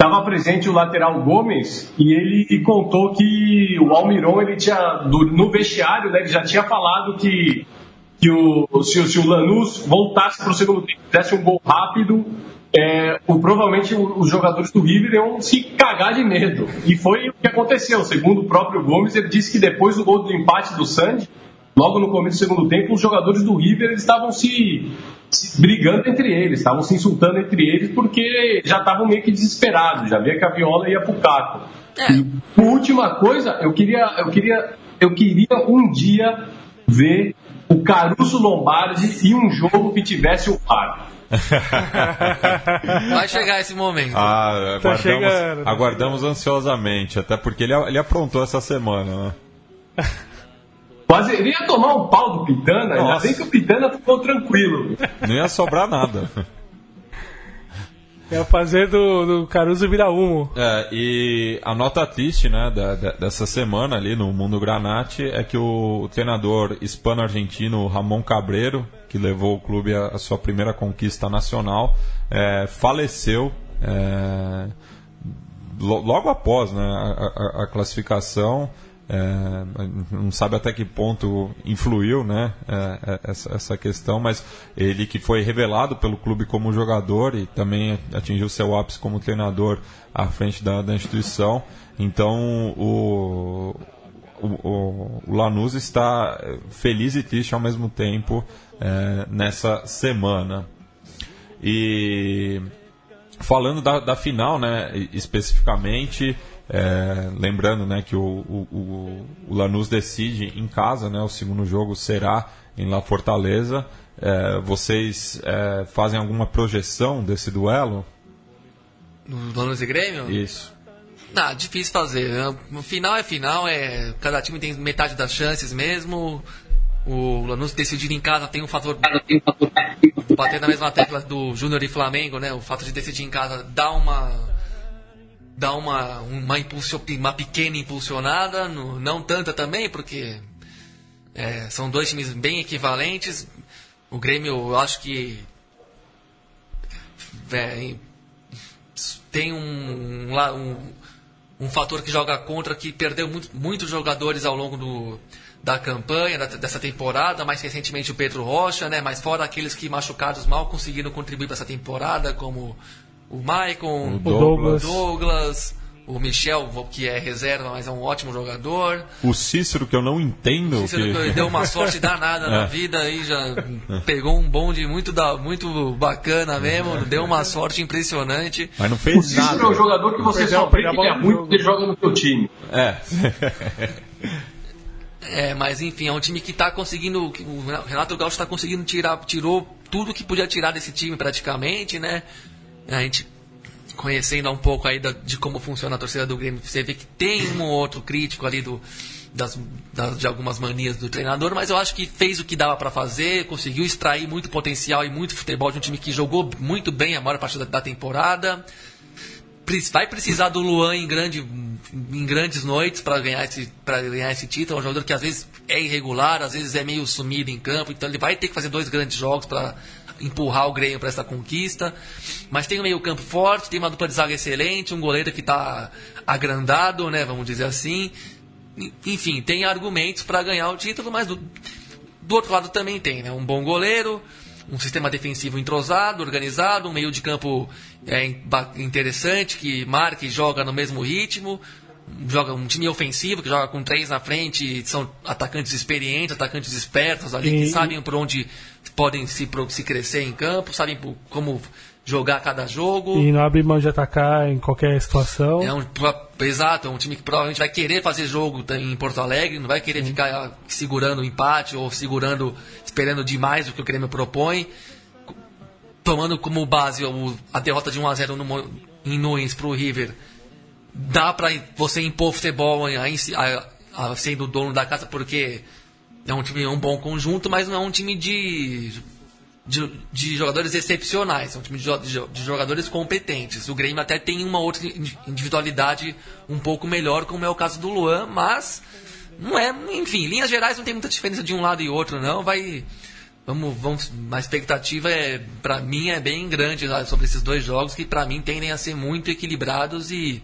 estava presente o lateral Gomes e ele contou que o Almiron ele tinha no vestiário né, ele já tinha falado que que o se, se o Lanús voltasse para o segundo tempo fizesse um gol rápido é, o- provavelmente os jogadores do River iam se cagar de medo. E foi o que aconteceu. Segundo o próprio Gomes ele disse que depois do gol do empate do Sandy logo no começo do segundo tempo os jogadores do River eles estavam se se brigando entre eles, estavam se insultando entre eles porque já estavam meio que desesperados, já via que a viola ia pro caco. É. E última coisa, eu queria, eu queria, eu queria um dia ver o Caruso Lombardi em um jogo que tivesse o VAR. Vai chegar esse momento. Ah, Tá aguardamos, chegando, tá aguardamos ansiosamente, até porque ele, ele aprontou essa semana, né? Quase ele ia tomar um pau do Pitana, ainda Nossa. bem que o Pitana ficou tranquilo. Não ia sobrar nada. Ia fazer do, do Caruso virar humo. É, e a nota triste né, da, da, dessa semana ali no Mundo Granate é que o, o treinador hispano-argentino Ramon Cabreiro, que levou o clube à sua primeira conquista nacional, é, faleceu é, logo após né, a, a, a classificação. É, não sabe até que ponto influiu né, é, é, essa, essa, questão, mas ele que foi revelado pelo clube como jogador e também atingiu seu ápice como treinador à frente da, da instituição. Então o, o, o, Lanús está feliz e triste ao mesmo tempo é, nessa semana. E falando da, da final, né, especificamente, é, lembrando né, que o, o, o, Lanús decide em casa, né, o segundo jogo será em La Fortaleza. É, vocês é, fazem alguma projeção desse duelo? No Lanús e Grêmio? Isso. Não, difícil fazer. No final é final, é cada time tem metade das chances mesmo. O Lanús decidir em casa tem um fator. Bater na mesma tecla do Júnior e Flamengo, né? O fato de decidir em casa dá uma dá uma, uma, uma pequena impulsionada, no, não tanta também, porque é, são dois times bem equivalentes. O Grêmio, eu acho que é, tem um, um, um, fator que joga contra, que perdeu muito, muitos jogadores ao longo do, da campanha, da, dessa temporada, mais recentemente o Pedro Rocha, né, mas fora aqueles que machucados mal conseguiram contribuir para essa temporada, como o Maicon, o Douglas. Douglas, o Michel, que é reserva, mas é um ótimo jogador. O Cícero, que eu não entendo. O Cícero que... deu uma sorte danada é. na vida aí, já pegou um bonde muito, da, muito bacana mesmo, deu uma sorte impressionante. Mas não fez o Cícero nada. é um jogador que você só que é muito ele joga no seu time. É. É, mas enfim, é um time que está conseguindo. O Renato Gaúcho está conseguindo tirar, tirou tudo que podia tirar desse time praticamente, né? A gente conhecendo um pouco aí da, de como funciona a torcida do Grêmio, você vê que tem um ou outro crítico ali do, das, das, de algumas manias do treinador, mas eu acho que fez o que dava para fazer, conseguiu extrair muito potencial e muito futebol de um time que jogou muito bem a maior parte da, da temporada. Vai precisar do Luan em, grande, em grandes noites para ganhar, esse, ganhar esse título. É um jogador que às vezes é irregular, às vezes é meio sumido em campo, então ele vai ter que fazer dois grandes jogos para empurrar o Grêmio para essa conquista. Mas tem um meio-campo forte, tem uma dupla de zaga excelente, um goleiro que está agrandado, né, vamos dizer assim. Enfim, tem argumentos para ganhar o título, mas do, do outro lado também tem né, um bom goleiro, um sistema defensivo entrosado, organizado, um meio de campo é, interessante que marca e joga no mesmo ritmo joga um time ofensivo que joga com três na frente, são atacantes experientes, atacantes espertos ali, e... que sabem por onde podem se, se crescer em campo, sabem como jogar cada jogo. E não abre mão de atacar em qualquer situação. É um, exato, é um time que provavelmente vai querer fazer jogo em Porto Alegre, não vai querer Sim. ficar segurando o empate ou segurando, esperando demais o que o Grêmio propõe. Tomando como base a derrota de 1 a 0 no, em Nunes para o River dá para você impor futebol a, a, a, sendo dono da casa, porque é um time, é um bom conjunto, mas não é um time de, de, de jogadores excepcionais, é um time de, de, de, jogadores competentes. O Grêmio até tem uma outra individualidade um pouco melhor, como é o caso do Luan, mas não é, enfim, linhas gerais não tem muita diferença de um lado e outro, não. Vai. Vamos, vamos, a expectativa é, para mim é bem grande sobre esses dois jogos que para mim tendem a ser muito equilibrados e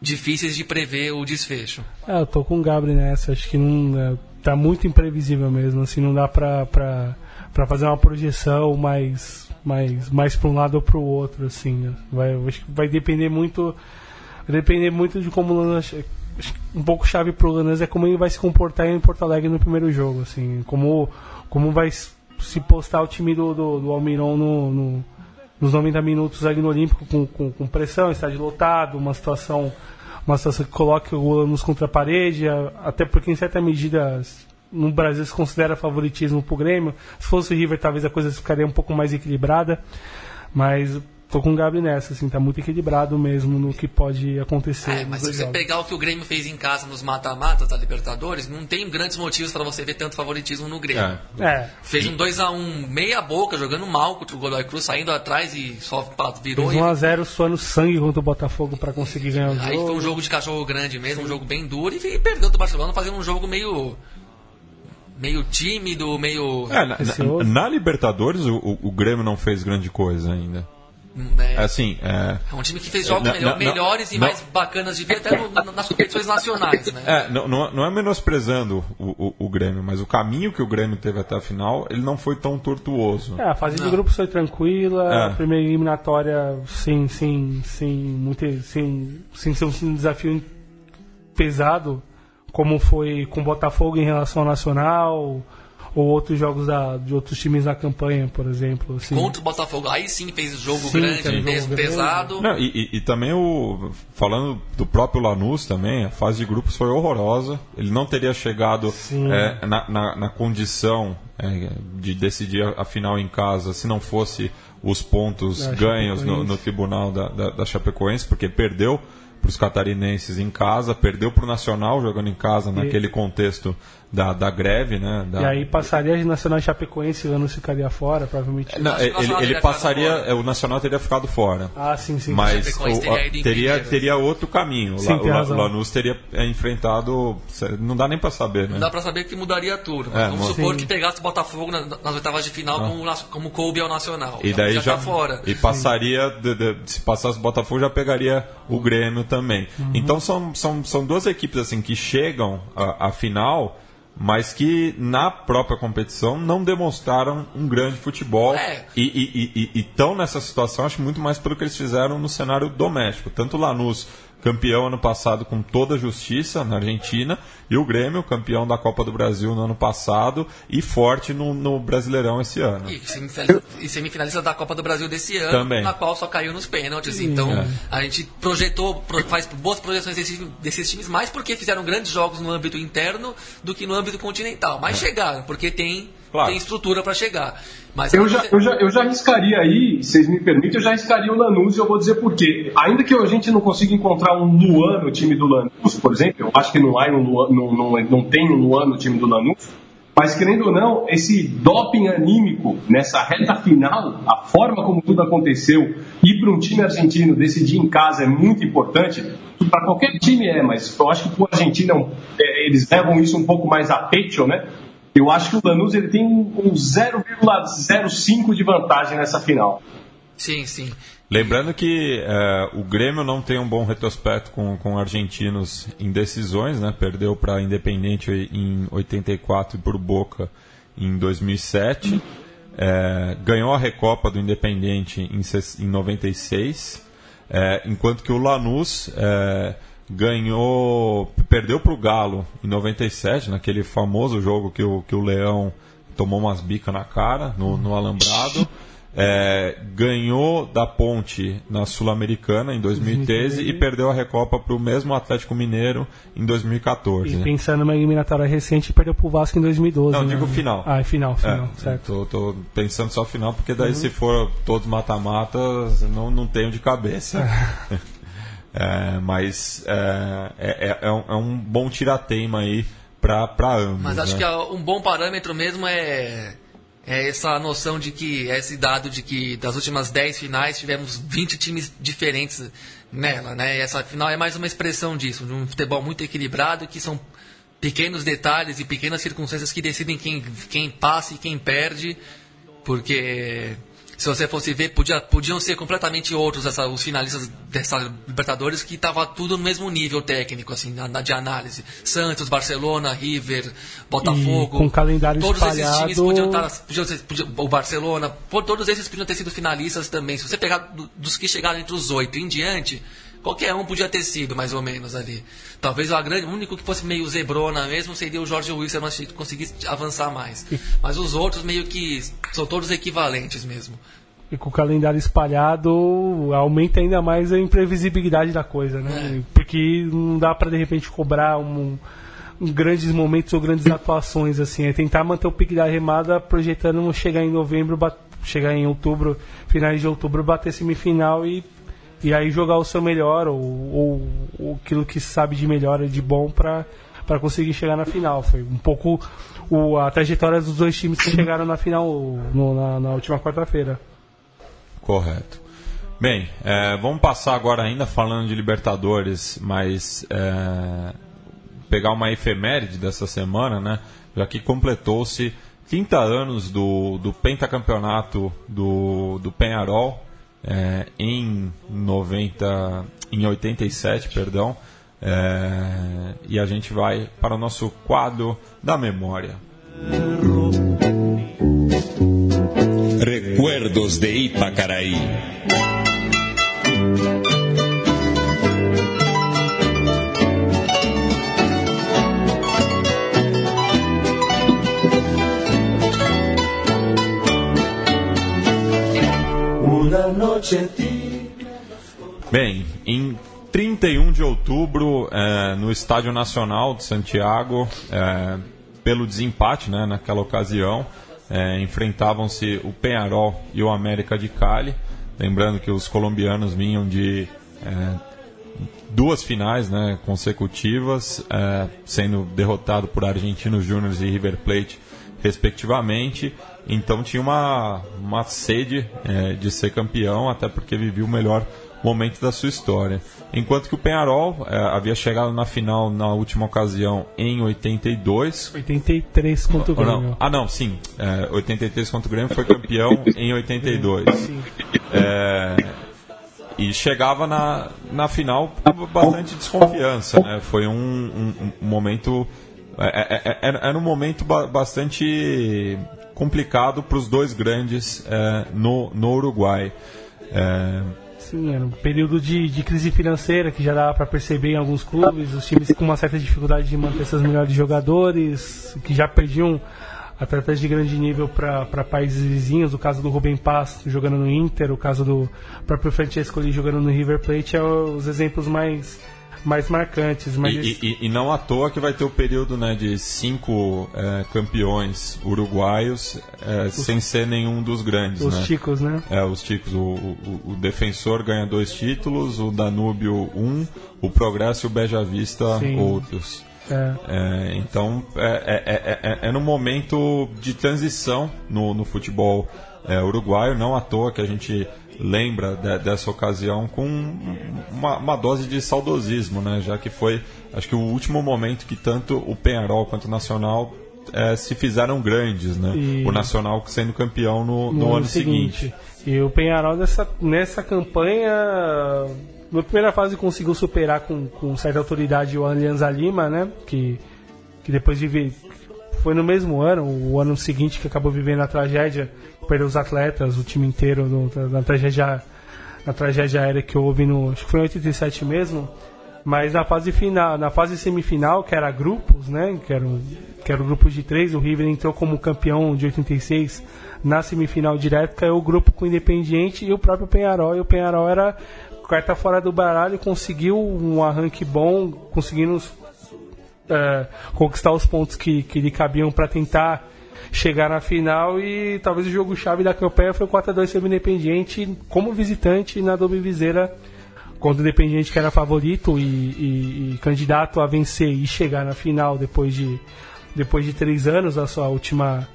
difíceis de prever o desfecho. É, eu tô com o Gabriel nessa, acho que não é, tá muito imprevisível mesmo, assim, não dá pra fazer uma projeção mais, mais, mais pra um lado ou pro outro, assim, vai, acho que vai depender muito, depender muito de como o Lanús, um pouco chave pro Lanús é como ele vai se comportar em Porto Alegre no primeiro jogo, assim, como, como vai se postar o time do, do, do no, no nos 90 minutos ali no Olímpico com, com, com pressão, estádio lotado, uma situação uma situação que coloque o Lanús contra a parede, até porque em certa medida no Brasil se considera favoritismo para o Grêmio. Se fosse o River, talvez a coisa ficaria um pouco mais equilibrada. Mas tô com o Gabi nessa, assim, tá muito equilibrado mesmo no que pode acontecer. É, mas se você pegar o que o Grêmio fez em casa nos mata-matas da Libertadores, não tem grandes motivos para você ver tanto favoritismo no Grêmio. É. é. Fez um 2x1 um, meia boca, jogando mal contra o Godoy Cruz, saindo atrás e só virou. Fez 1x0 e... suando sangue contra o Botafogo para conseguir ganhar o jogo. Aí foi um jogo de cachorro grande mesmo, Sim. um jogo bem duro, e perdeu do Barcelona fazendo um jogo meio meio tímido, meio. É, na, na, na, Libertadores o, o, Grêmio não fez grande coisa ainda. É, assim, é, é um time que fez jogos na, melhor, melhores e mais bacanas de ver até no, nas competições nacionais. Né? É, não, não é menosprezando o, o, o, Grêmio, mas o caminho que o Grêmio teve até a final, ele não foi tão tortuoso. É, a fase não. de grupos foi tranquila, é. a primeira eliminatória sem, sem, sem, muito, sem, sem ser um desafio pesado como foi com o Botafogo em relação ao Nacional, ou outros jogos da, de outros times na campanha, por exemplo. Assim. Contra o Botafogo, aí sim fez jogo sim, grande, jogo mesmo, pesado. Não, e, e, e, também o. Falando do próprio Lanús também, a fase de grupos foi horrorosa. Ele não teria chegado é, na, na, na, condição é, de decidir a final em casa se não fosse os pontos da ganhos no, no, tribunal da, da, da Chapecoense, porque perdeu para os catarinenses em casa, perdeu para o Nacional jogando em casa naquele contexto da, da greve, né? Da... E aí passaria de Nacional e Chapecoense, o Lanús ficaria fora, provavelmente. Não, ele, ele passaria, o Nacional teria ficado fora. Ah, sim, sim. Mas o, teria, teria, teria, outro caminho. Sim, o, o Lanús teria é, enfrentado, não dá nem para saber, né? Não dá para saber que mudaria tudo. Mas é, vamos supor sim. que pegasse o Botafogo nas, nas oitavas de final ah. como, como coube ao Nacional. E daí já, já tá fora. E passaria, de, de, se passasse o Botafogo já pegaria o Grêmio também. Uhum. Então são, são, são duas equipes assim que chegam à final mas que na própria competição não demonstraram um grande futebol é. e estão nessa situação, acho muito mais pelo que eles fizeram no cenário doméstico. Tanto Lanús campeão ano passado com toda a justiça na Argentina, e o Grêmio, campeão da Copa do Brasil no ano passado e forte no, no Brasileirão esse ano. E semifinalista, e semifinalista, da Copa do Brasil desse ano, Também. na qual só caiu nos pênaltis. Então é. a gente projetou, faz boas projeções desses, desses, times, mais porque fizeram grandes jogos no âmbito interno do que no âmbito continental. Mas é. chegaram, porque tem, claro. tem estrutura para chegar. Mas eu, já, eu, já, eu já arriscaria aí, se vocês me permitem, eu já arriscaria o Lanús e eu vou dizer por quê. Ainda que a gente não consiga encontrar um Luan no time do Lanús, por exemplo, eu acho que não, há um Luan, não, não, não tem um Luan no time do Lanús, mas querendo ou não, esse doping anímico nessa reta final, a forma como tudo aconteceu, ir para um time argentino decidir em casa é muito importante. Para qualquer time é, mas eu acho que para o argentino é, eles levam isso um pouco mais a pecho, né? Eu acho que o Lanús ele tem um 0,05 de vantagem nessa final. Sim, sim. Lembrando que é, o Grêmio não tem um bom retrospecto com, com argentinos em decisões, né? Perdeu para Independente em 84 e por Boca em 2007. É, ganhou a Recopa do Independente em, em 96, é, enquanto que o Lanús é, ganhou, perdeu para o Galo em 97, naquele famoso jogo que o, que o Leão tomou umas bicas na cara, no, no Alambrado. É, ganhou da Ponte na Sul-Americana em 2013 e perdeu a Recopa para o mesmo Atlético Mineiro em 2014. E né? pensando numa eliminatória recente, perdeu para o Vasco em 2012. Não, né? digo final. Ah, é final, final, é, certo. Tô, tô, pensando só final, porque daí uhum. se for todos mata-matas, não, não tenho de cabeça. É, mas é, é, é, um, é um bom tirateima aí para ambos. Mas acho né? que um bom parâmetro mesmo é, é essa noção de que, esse dado de que das últimas 10 finais tivemos 20 times diferentes nela. Né? E essa final é mais uma expressão disso, de um futebol muito equilibrado que são pequenos detalhes e pequenas circunstâncias que decidem quem, quem passa e quem perde, porque se você fosse ver, podia, podiam ser completamente outros essa, os finalistas dessa Libertadores que estava tudo no mesmo nível técnico, assim, na, na, de análise. Santos, Barcelona, River, Botafogo. E com calendário todos espalhado... esses times podiam estar. Podiam ser, podiam, o Barcelona, todos esses podiam ter sido finalistas também. Se você pegar do, dos que chegaram entre os oito em diante, qualquer um podia ter sido, mais ou menos, ali. Talvez o, grande, o único que fosse meio zebrona mesmo seria o Jorge Wilson, mas conseguisse avançar mais. Mas os outros meio que são todos equivalentes mesmo. E com o calendário espalhado, aumenta ainda mais a imprevisibilidade da coisa, né? É. Porque não dá para de repente cobrar um, um, grandes momentos ou grandes atuações, assim. É tentar manter o pique da remada projetando chegar em novembro chegar em outubro, finais de outubro, bater semifinal e, e aí jogar o seu melhor ou, ou, ou aquilo que sabe de melhor e de bom para para conseguir chegar na final. Foi um pouco o, a trajetória dos dois times que chegaram na final no, na, na, última quarta-feira. Correto. Bem, é, vamos passar agora ainda falando de Libertadores, mas é, pegar uma efeméride dessa semana, né? Já que completou-se 30 anos do, do pentacampeonato do, do Penharol é, em 90, em 87, perdão. É, e a gente vai para o nosso quadro da memória. Recuerdos de Ipacaraí. Bem, em 31 de outubro, é, no Estádio Nacional de Santiago, é, pelo desempate né, naquela ocasião, é, enfrentavam-se o Penharol e o América de Cali. Lembrando que os colombianos vinham de é, duas finais né, consecutivas, é, sendo derrotado por Argentinos Júnior e River Plate, respectivamente. Então tinha uma, uma sede é, de ser campeão, até porque vivia o melhor momento da sua história. Enquanto que o Penharol é, havia chegado na final na última ocasião em 82. 83 contra o Grêmio. Não, ah, não, sim. É, 83 contra o Grêmio foi campeão em 82. Sim. É, e chegava na, na final com bastante desconfiança. Né? Foi um, um, um momento. É, é, é, era um momento bastante complicado para os dois grandes no, no Uruguai. Sim, era um período de, de crise financeira que já dava para perceber em alguns clubes, os times com uma certa dificuldade de manter seus melhores jogadores, que já perdiam atletas de grande nível para países vizinhos. O caso do Rubem Paz jogando no Inter, o caso do próprio Francesco ali jogando no River Plate, é os exemplos mais mais marcantes. Mas e, e, e, não à toa que vai ter o período né, de cinco é, campeões uruguaios é, os, sem ser nenhum dos grandes. Os né? ticos, né? É, os ticos. O, o, o, defensor ganha dois títulos, o Danúbio um, o Progresso e o Beja Vista Sim. outros. É. É, então é, é, é, é, no momento de transição no, no futebol uruguaio, não à toa que a gente lembra de, dessa ocasião com uma, uma, dose de saudosismo, né? Já que foi, acho que o último momento que tanto o Penharol quanto o Nacional é, se fizeram grandes, né? E... O Nacional sendo campeão no, no, no ano, ano seguinte. seguinte. E o Penharol nessa, nessa campanha, na primeira fase conseguiu superar com, com certa autoridade o Alianza Lima, né? Que, que depois de foi no mesmo ano, o ano seguinte que acabou vivendo a tragédia perdeu os atletas, o time inteiro no, na, tragédia, na tragédia aérea que houve no. Acho que foi em 87 mesmo. Mas na fase final, na fase semifinal, que era grupos, né? Que era, que era o grupo de três, o River entrou como campeão de 86 na semifinal direta, caiu o grupo com o Independiente e o próprio Penharol. E o Penharol era quarta fora do baralho, conseguiu um arranque bom, conseguindo é, conquistar os pontos que, que lhe cabiam para tentar chegar na final e talvez o jogo-chave da campanha foi o 4x2 sobre o Independiente como visitante na Dolby Viseira contra o Independiente que era favorito e, e, e, candidato a vencer e chegar na final depois de, depois de três anos da sua última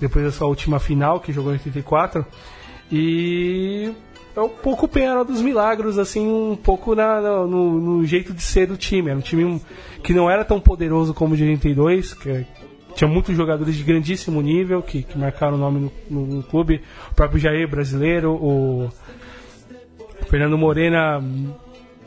depois da sua última final que jogou em 84 e é um pouco Penharol dos Milagros, assim, um pouco na, no, no, jeito de ser do time. Era um time que não era tão poderoso como o de 82, que, tinha muitos jogadores de grandíssimo nível que, que marcaram o nome no, no, no, clube. O próprio Jair brasileiro, o Fernando Morena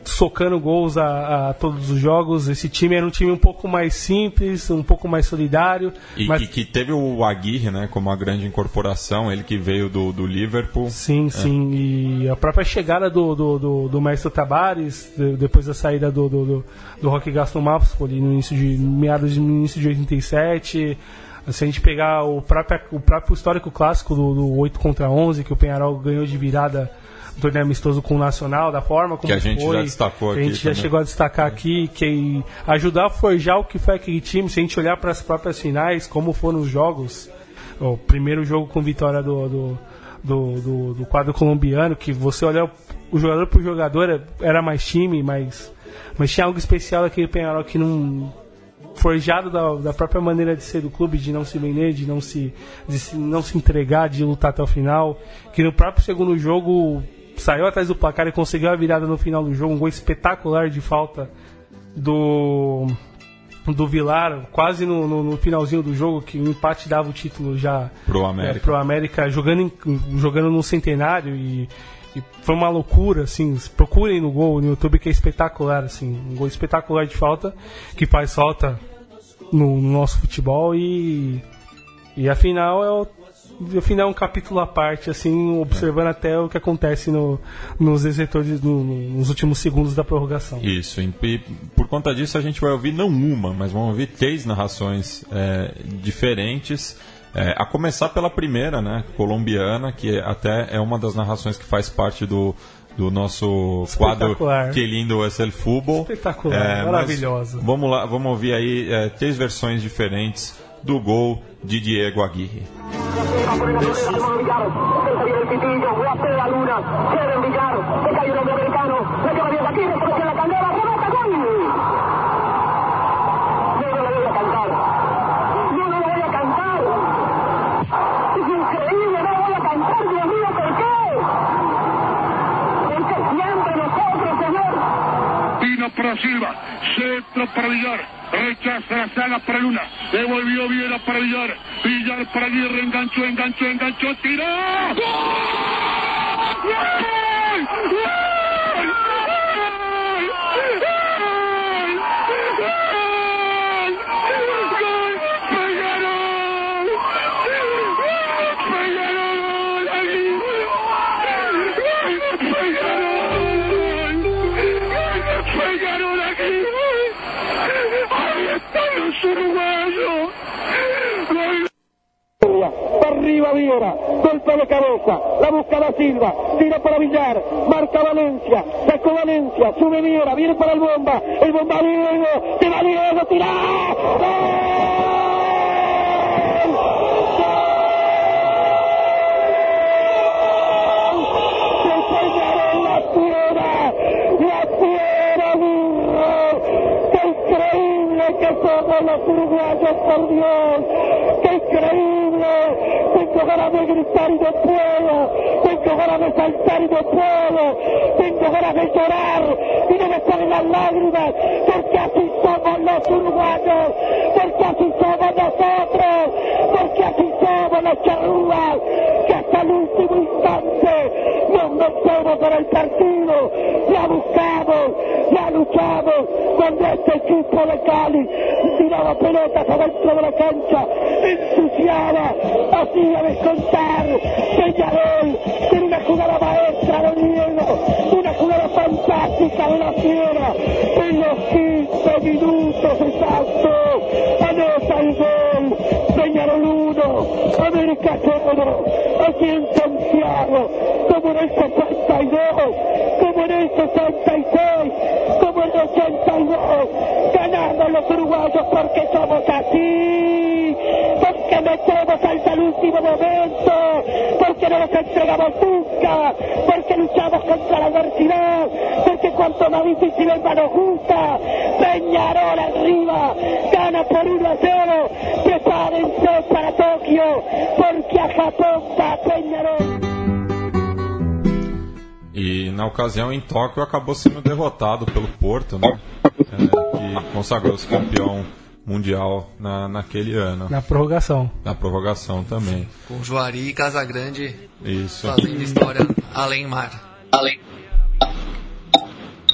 socando gols a, a, todos os jogos. Esse time era um time um pouco mais simples, um pouco mais solidário. E, mas... e que teve o Aguirre né, como uma grande incorporação, ele que veio do, do Liverpool. Sim, é. sim. E a própria chegada do, do, do, do Maestro Tabares, depois da saída do, do, do, do Rock Gaston ali no início de meados de, início de 87 se a gente pegar o próprio, o próprio histórico clássico do, do 8 contra 11, que o Penharol ganhou de virada torneio amistoso com o Nacional, da forma como que a gente foi, já destacou aqui. A gente já chegou a destacar aqui, que ajudar a forjar o que foi aquele time, se a gente olhar para as próprias finais, como foram os jogos, o primeiro jogo com vitória do, do, do, do, do quadro colombiano, que você olha o jogador por jogador era mais time, mas, mas tinha algo especial daquele Penharol que não forjado da, da, própria maneira de ser do clube, de não se vender, de não se, de se, não se entregar, de lutar até o final. Que no próprio segundo jogo saiu atrás do placar e conseguiu a virada no final do jogo, um gol espetacular de falta do do Vilar, quase no, no, no, finalzinho do jogo, que o empate dava o título já pro América, é, pro América jogando, em, jogando no centenário e, e, foi uma loucura, assim, procurem no gol no YouTube que é espetacular, assim, um gol espetacular de falta, que faz falta no, no nosso futebol e, e afinal é o afinal é um capítulo à parte, assim, observando é. até o que acontece no, nos exetores no, nos últimos segundos da prorrogação. Isso, e por conta disso a gente vai ouvir não uma, mas vamos ouvir três narrações é, diferentes. É, a começar pela primeira, né, colombiana, que até é uma das narrações que faz parte do, do nosso quadro Que Lindo é el Fútbol. Espetacular, é, maravilhosa. Vamos lá, vamos ouvir aí é, três versões diferentes do gol de Diego Aguirre. Silva, centro para Villar, rechaza la saga para Luna, devolvió Viera para Villar, Villar para Aguirre, enganchó, enganchó, enganchó, tiró. Arriba Viera, golpe de cabeza, la busca la Silva, tira para Villar, marca Valencia, sacó Valencia, sube Viera, viene para el bomba, el bomba Diego, tira Diego, tira. que somos los uruguayos, por Dios, qué increíble, tengo ganas de gritar y no puedo, tengo ganas de saltar y no puedo, tengo ganas de llorar y no me salen las lágrimas, porque así somos los uruguayos, porque así somos nosotros, porque así somos los charrúas, que hasta el último instante nos metemos para el partido, ya buscamos, ya luchamos, cuando este equipo de Cali. Tiraba pelotas adentro de la cancha, ensuciaba, hacía descontar, Peñarol, con una jugada maestra de Diego, una jugada fantástica de la fiera, en los 15 minutos exactos, anota el gol, Peñarol 1, América 0, aquí en Santiago, como en el 62, 62, los uruguayos porque somos así, porque metemos hasta el último momento, porque no nos entregamos nunca, porque luchamos contra la adversidad, porque cuanto más difícil el mano justa, Peñarol arriba, gana por 1 a 0, prepárense para Tokio, porque a Japón va na ocasião em Tóquio acabou sendo derrotado pelo Porto, né? É, que consagrou-se campeão mundial na, naquele ano. Na prorrogação. Na prorrogação também. Com Juari e Casagrande Isso. fazendo história além mar. Além.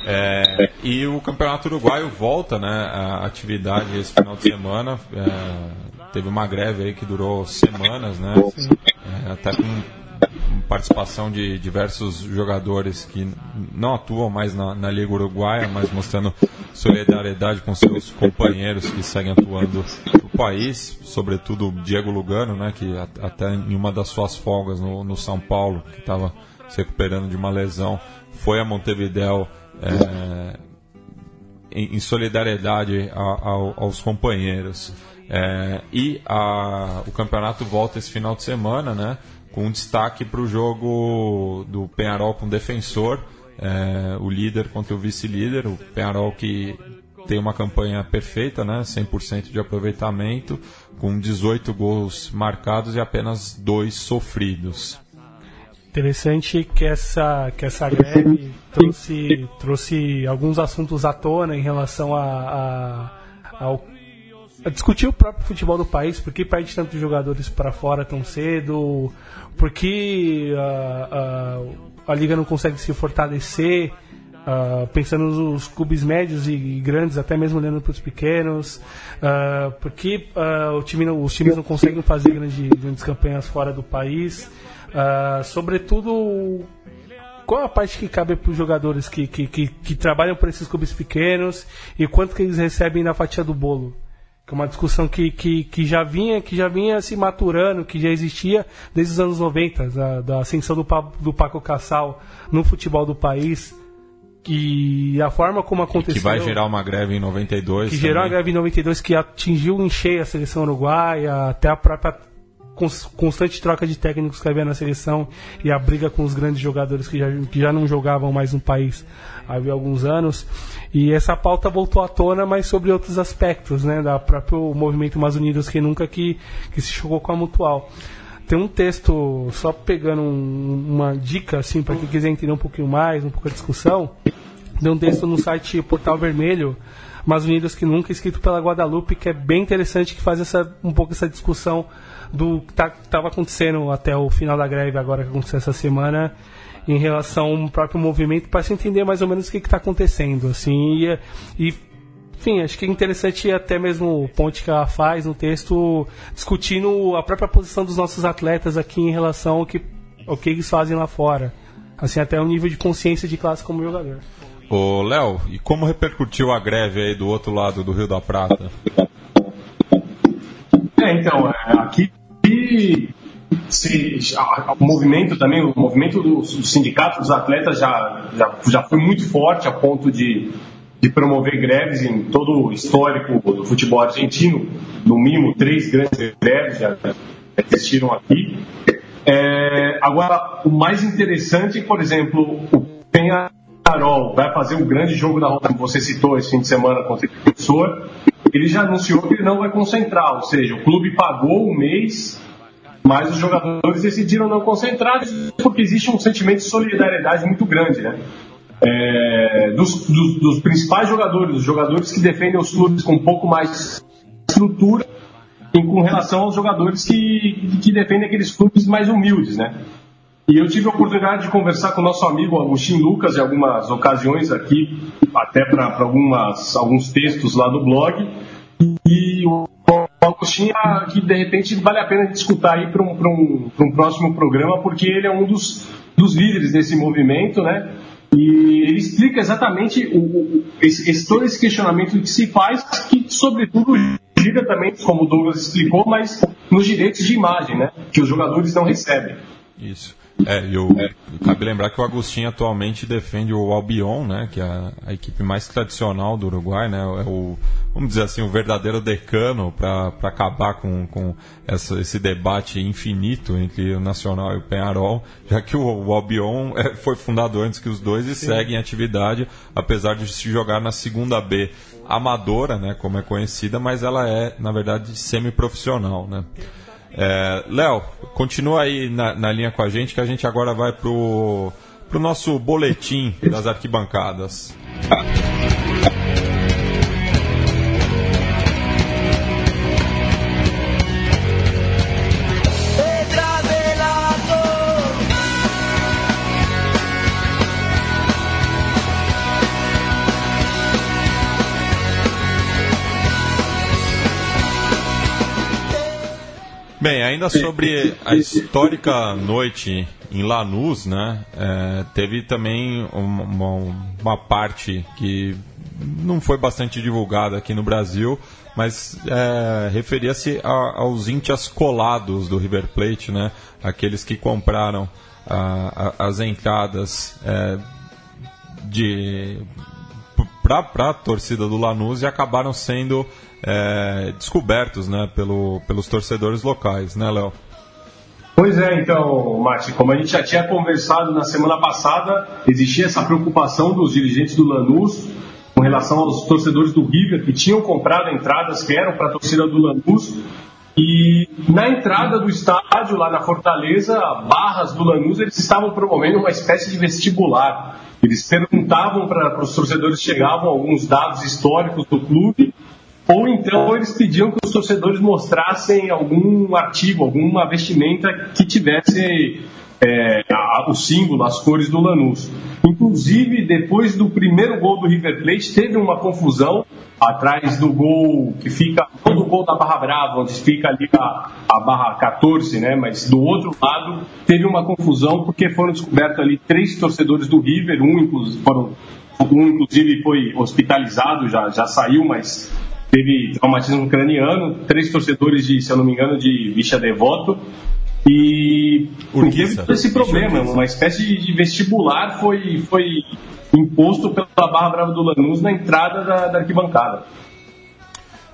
É, e o Campeonato Uruguaio volta né, à atividade esse final de semana. É, teve uma greve aí que durou semanas, né? É, até com participação de diversos jogadores que não atuam mais na, na, Liga Uruguaia, mas mostrando solidariedade com seus companheiros que seguem atuando no país, sobretudo Diego Lugano, né, que até em uma das suas folgas no, no São Paulo, que estava se recuperando de uma lesão, foi a Montevideo é, em, em, solidariedade a, aos companheiros. É, e a, o campeonato volta esse final de semana, né? Com destaque para o jogo do Penharol com o defensor, é, o líder contra o vice-líder, o Penharol que tem uma campanha perfeita, né, 100% de aproveitamento, com 18 gols marcados e apenas dois sofridos. Interessante que essa, que essa greve trouxe, trouxe alguns assuntos à tona em relação a, a, ao discutir o próprio futebol do país, por que perde tantos jogadores para fora tão cedo, por que uh, uh, a liga não consegue se fortalecer, uh, pensando nos clubes médios e, grandes, até mesmo olhando para os pequenos, por que time não, os times não conseguem fazer grandes, grandes campanhas fora do país, sobretudo qual a parte que cabe para os jogadores que, que, que, que, trabalham por esses clubes pequenos e quanto que eles recebem na fatia do bolo? Que é uma discussão que, que, que, já vinha que já vinha se maturando, que já existia desde os anos 90, da, da ascensão do, do Paco Cassal no futebol do país. E a forma como aconteceu. E que vai gerar uma greve em 92. Que também. gerou uma greve em 92 que atingiu em cheio a seleção uruguaia, até a própria constante troca de técnicos que havia na seleção e a briga com os grandes jogadores que já, que já não jogavam mais no país havia alguns anos. E essa pauta voltou à tona, mas sobre outros aspectos, né, da próprio movimento Mais Unidos que nunca que, que se chocou com a Mutual. Tem um texto, só pegando um, uma dica, assim, para quem quiser entender um pouquinho mais, um pouco a discussão, tem um texto no site Portal Vermelho, Mais Unidos que nunca, escrito pela Guadalupe, que é bem interessante, que faz essa, um pouco essa discussão do que estava tá, acontecendo até o final da greve agora que aconteceu essa semana em relação ao próprio movimento para se entender mais ou menos o que está acontecendo assim e, e enfim, acho que é interessante até mesmo o ponto que ela faz no texto discutindo a própria posição dos nossos atletas aqui em relação ao que, ao que eles fazem lá fora. Assim, até o nível de consciência de classe como jogador. Ô, Léo, e como repercutiu a greve aí do outro lado do Rio da Prata? É, então, é, se, o movimento também, o movimento do, do sindicato dos atletas já, já, já foi muito forte a ponto de, de promover greves em todo o histórico do futebol argentino, no mínimo três grandes greves já existiram aqui. É, agora, o mais interessante, por exemplo, o Penharol vai fazer um grande jogo da roda, que você citou esse fim de semana contra o professor. Ele já anunciou que ele não vai concentrar, ou seja, o clube pagou um mês mas os jogadores decidiram não concentrar porque existe um sentimento de solidariedade muito grande, né? É, dos, dos, dos, principais jogadores, os jogadores que defendem os clubes com um pouco mais estrutura em, com relação aos jogadores que, que defendem aqueles clubes mais humildes, né? E eu tive a oportunidade de conversar com o nosso amigo Agostinho Lucas em algumas ocasiões aqui, até para alguns textos lá no blog. E o Agostinho, que de repente vale a pena escutar aí para um, um, um próximo programa, porque ele é um dos, dos líderes desse movimento, né? E ele explica exatamente o, esse, esse, todo esse questionamento que se faz, que sobretudo gira também, como o Douglas explicou, mas nos direitos de imagem, né? Que os jogadores não recebem. Isso. É, eu, é. cabe lembrar que o Agostinho atualmente defende o Albion, né, que é a, a equipe mais tradicional do Uruguai, né, é o, vamos dizer assim, o verdadeiro decano para acabar com, com essa, esse debate infinito entre o Nacional e o Penharol, já que o, o Albion é, foi fundado antes que os dois e Sim. segue em atividade, apesar de se jogar na segunda B amadora, né, como é conhecida, mas ela é, na verdade, semi-profissional, né. É, Léo, continua aí na, na, linha com a gente, que a gente agora vai pro, pro nosso boletim das arquibancadas. Bem, ainda sobre a histórica noite em Lanús, né? É, teve também uma, uma, parte que não foi bastante divulgada aqui no Brasil, mas é, referia-se aos íntias colados do River Plate, né? Aqueles que compraram a, a, as entradas é, de para a torcida do Lanús e acabaram sendo é, descobertos né, pelo, pelos torcedores locais, né, Léo? Pois é, então, Mati, como a gente já tinha conversado na semana passada, existia essa preocupação dos dirigentes do Lanús com relação aos torcedores do River que tinham comprado entradas que eram para a torcida do Lanús. E na entrada do estádio, lá na Fortaleza, barras do Lanús, eles estavam promovendo uma espécie de vestibular. Eles perguntavam para os torcedores, chegavam alguns dados históricos do clube ou então eles pediam que os torcedores mostrassem algum artigo, alguma vestimenta que tivesse é, a, o símbolo, as cores do Lanús. Inclusive, depois do primeiro gol do River Plate, teve uma confusão atrás do gol que fica, não do gol da Barra Brava, onde fica ali a, a Barra 14, né? Mas do outro lado teve uma confusão porque foram descobertos ali três torcedores do River, um inclusive, foram, um, inclusive foi hospitalizado, já, já saiu, mas teve traumatismo craniano, três torcedores de, se eu não me engano, de Vicha Devoto. E Urquiza. teve esse problema, uma espécie de vestibular foi, foi imposto pela Barra Brava do Lanús na entrada da, da arquibancada.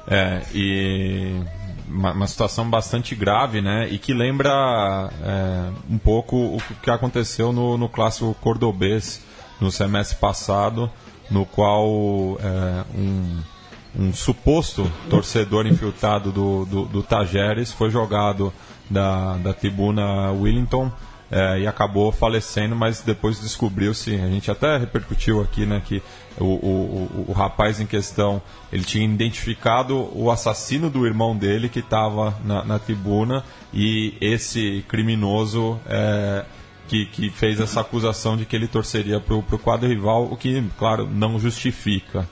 É, e uma, uma, situação bastante grave, né? E que lembra é, um pouco o que aconteceu no, no clássico cordobês no semestre passado, no qual é, um um suposto torcedor infiltrado do, do, do Tajeres foi jogado da, da tribuna Willington é, e acabou falecendo, mas depois descobriu-se, a gente até repercutiu aqui, né, que o, o, o, o, rapaz em questão, ele tinha identificado o assassino do irmão dele que estava na, na, tribuna e esse criminoso é, que, que fez essa acusação de que ele torceria para o quadro rival, o que, claro, não justifica.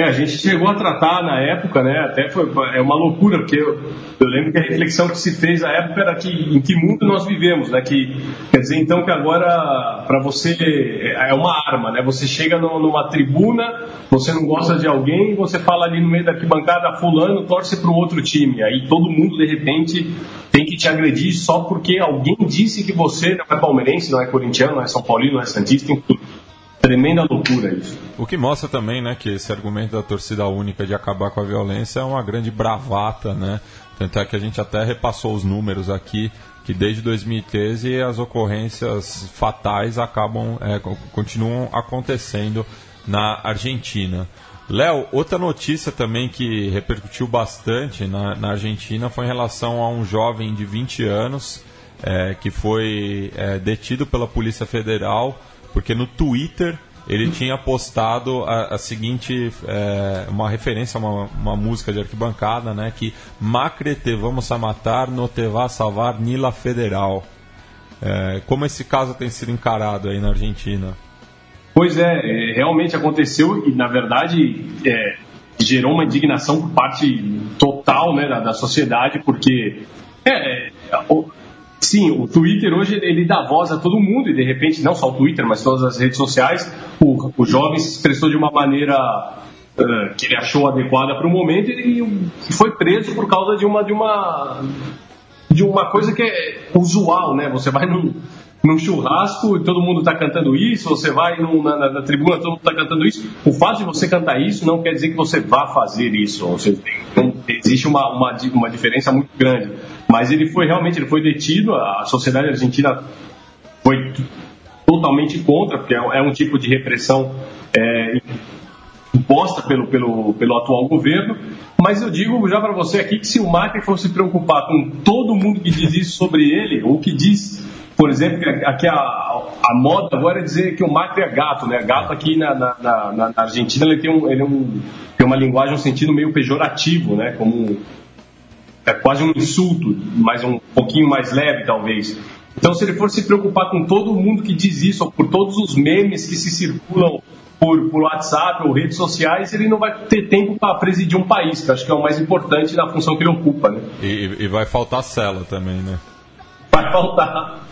É, a gente chegou a tratar na época, né? Até foi é uma loucura, porque eu, eu, lembro que a reflexão que se fez na época era que em que mundo nós vivemos, né? Que quer dizer então que agora para você é uma arma, né? Você chega no, numa tribuna, você não gosta de alguém, você fala ali no meio da arquibancada, fulano torce para o outro time, aí todo mundo de repente tem que te agredir só porque alguém disse que você não é palmeirense, não é corintiano, não é são paulino, não é santista, enfim. Tremenda loucura isso. O que mostra também, né, que esse argumento da torcida única de acabar com a violência é uma grande bravata, né? Tanto é que a gente até repassou os números aqui, que desde 2013 as ocorrências fatais acabam, é, continuam acontecendo na Argentina. Léo, outra notícia também que repercutiu bastante na, na, Argentina foi em relação a um jovem de 20 anos é, que foi é, detido pela Polícia Federal porque no Twitter ele tinha postado a, a seguinte é, uma referência a uma, uma, música de arquibancada, né? Que Macre te vamos a matar, no te va a salvar Nila Federal. É, como esse caso tem sido encarado aí na Argentina? Pois é, é realmente aconteceu e na verdade é, gerou uma indignação por parte total né, da, da sociedade, porque é, é Sim, o Twitter hoje ele dá voz a todo mundo e de repente, não só o Twitter, mas todas as redes sociais, o, o jovem se expressou de uma maneira uh, que ele achou adequada para o momento e foi preso por causa de uma de uma de uma coisa que é usual, né? Você vai num, num churrasco e todo mundo está cantando isso, você vai num, na, na, na, tribuna todo mundo está cantando isso. O fato de você cantar isso não quer dizer que você vá fazer isso. Ou seja, existe uma, uma, uma diferença muito grande. Mas ele foi realmente ele foi detido, a sociedade argentina foi totalmente contra, porque é, é um tipo de repressão é, imposta pelo, pelo, pelo atual governo. Mas eu digo já para você aqui que se o Macri fosse preocupar com todo mundo que diz isso sobre ele, ou que diz, por exemplo, aqui a, a moda agora é dizer que o Macri é gato, né? Gato aqui na, na, na, na Argentina ele tem, um, ele é um, tem uma linguagem, um sentido meio pejorativo, né? Como é quase um insulto, mas um pouquinho mais leve, talvez. Então, se ele for se preocupar com todo mundo que diz isso, ou por todos os memes que se circulam por, por WhatsApp ou redes sociais, ele não vai ter tempo para presidir um país, que acho que é o mais importante da função que ele ocupa. Né? E, e vai faltar cela também, né? Vai faltar.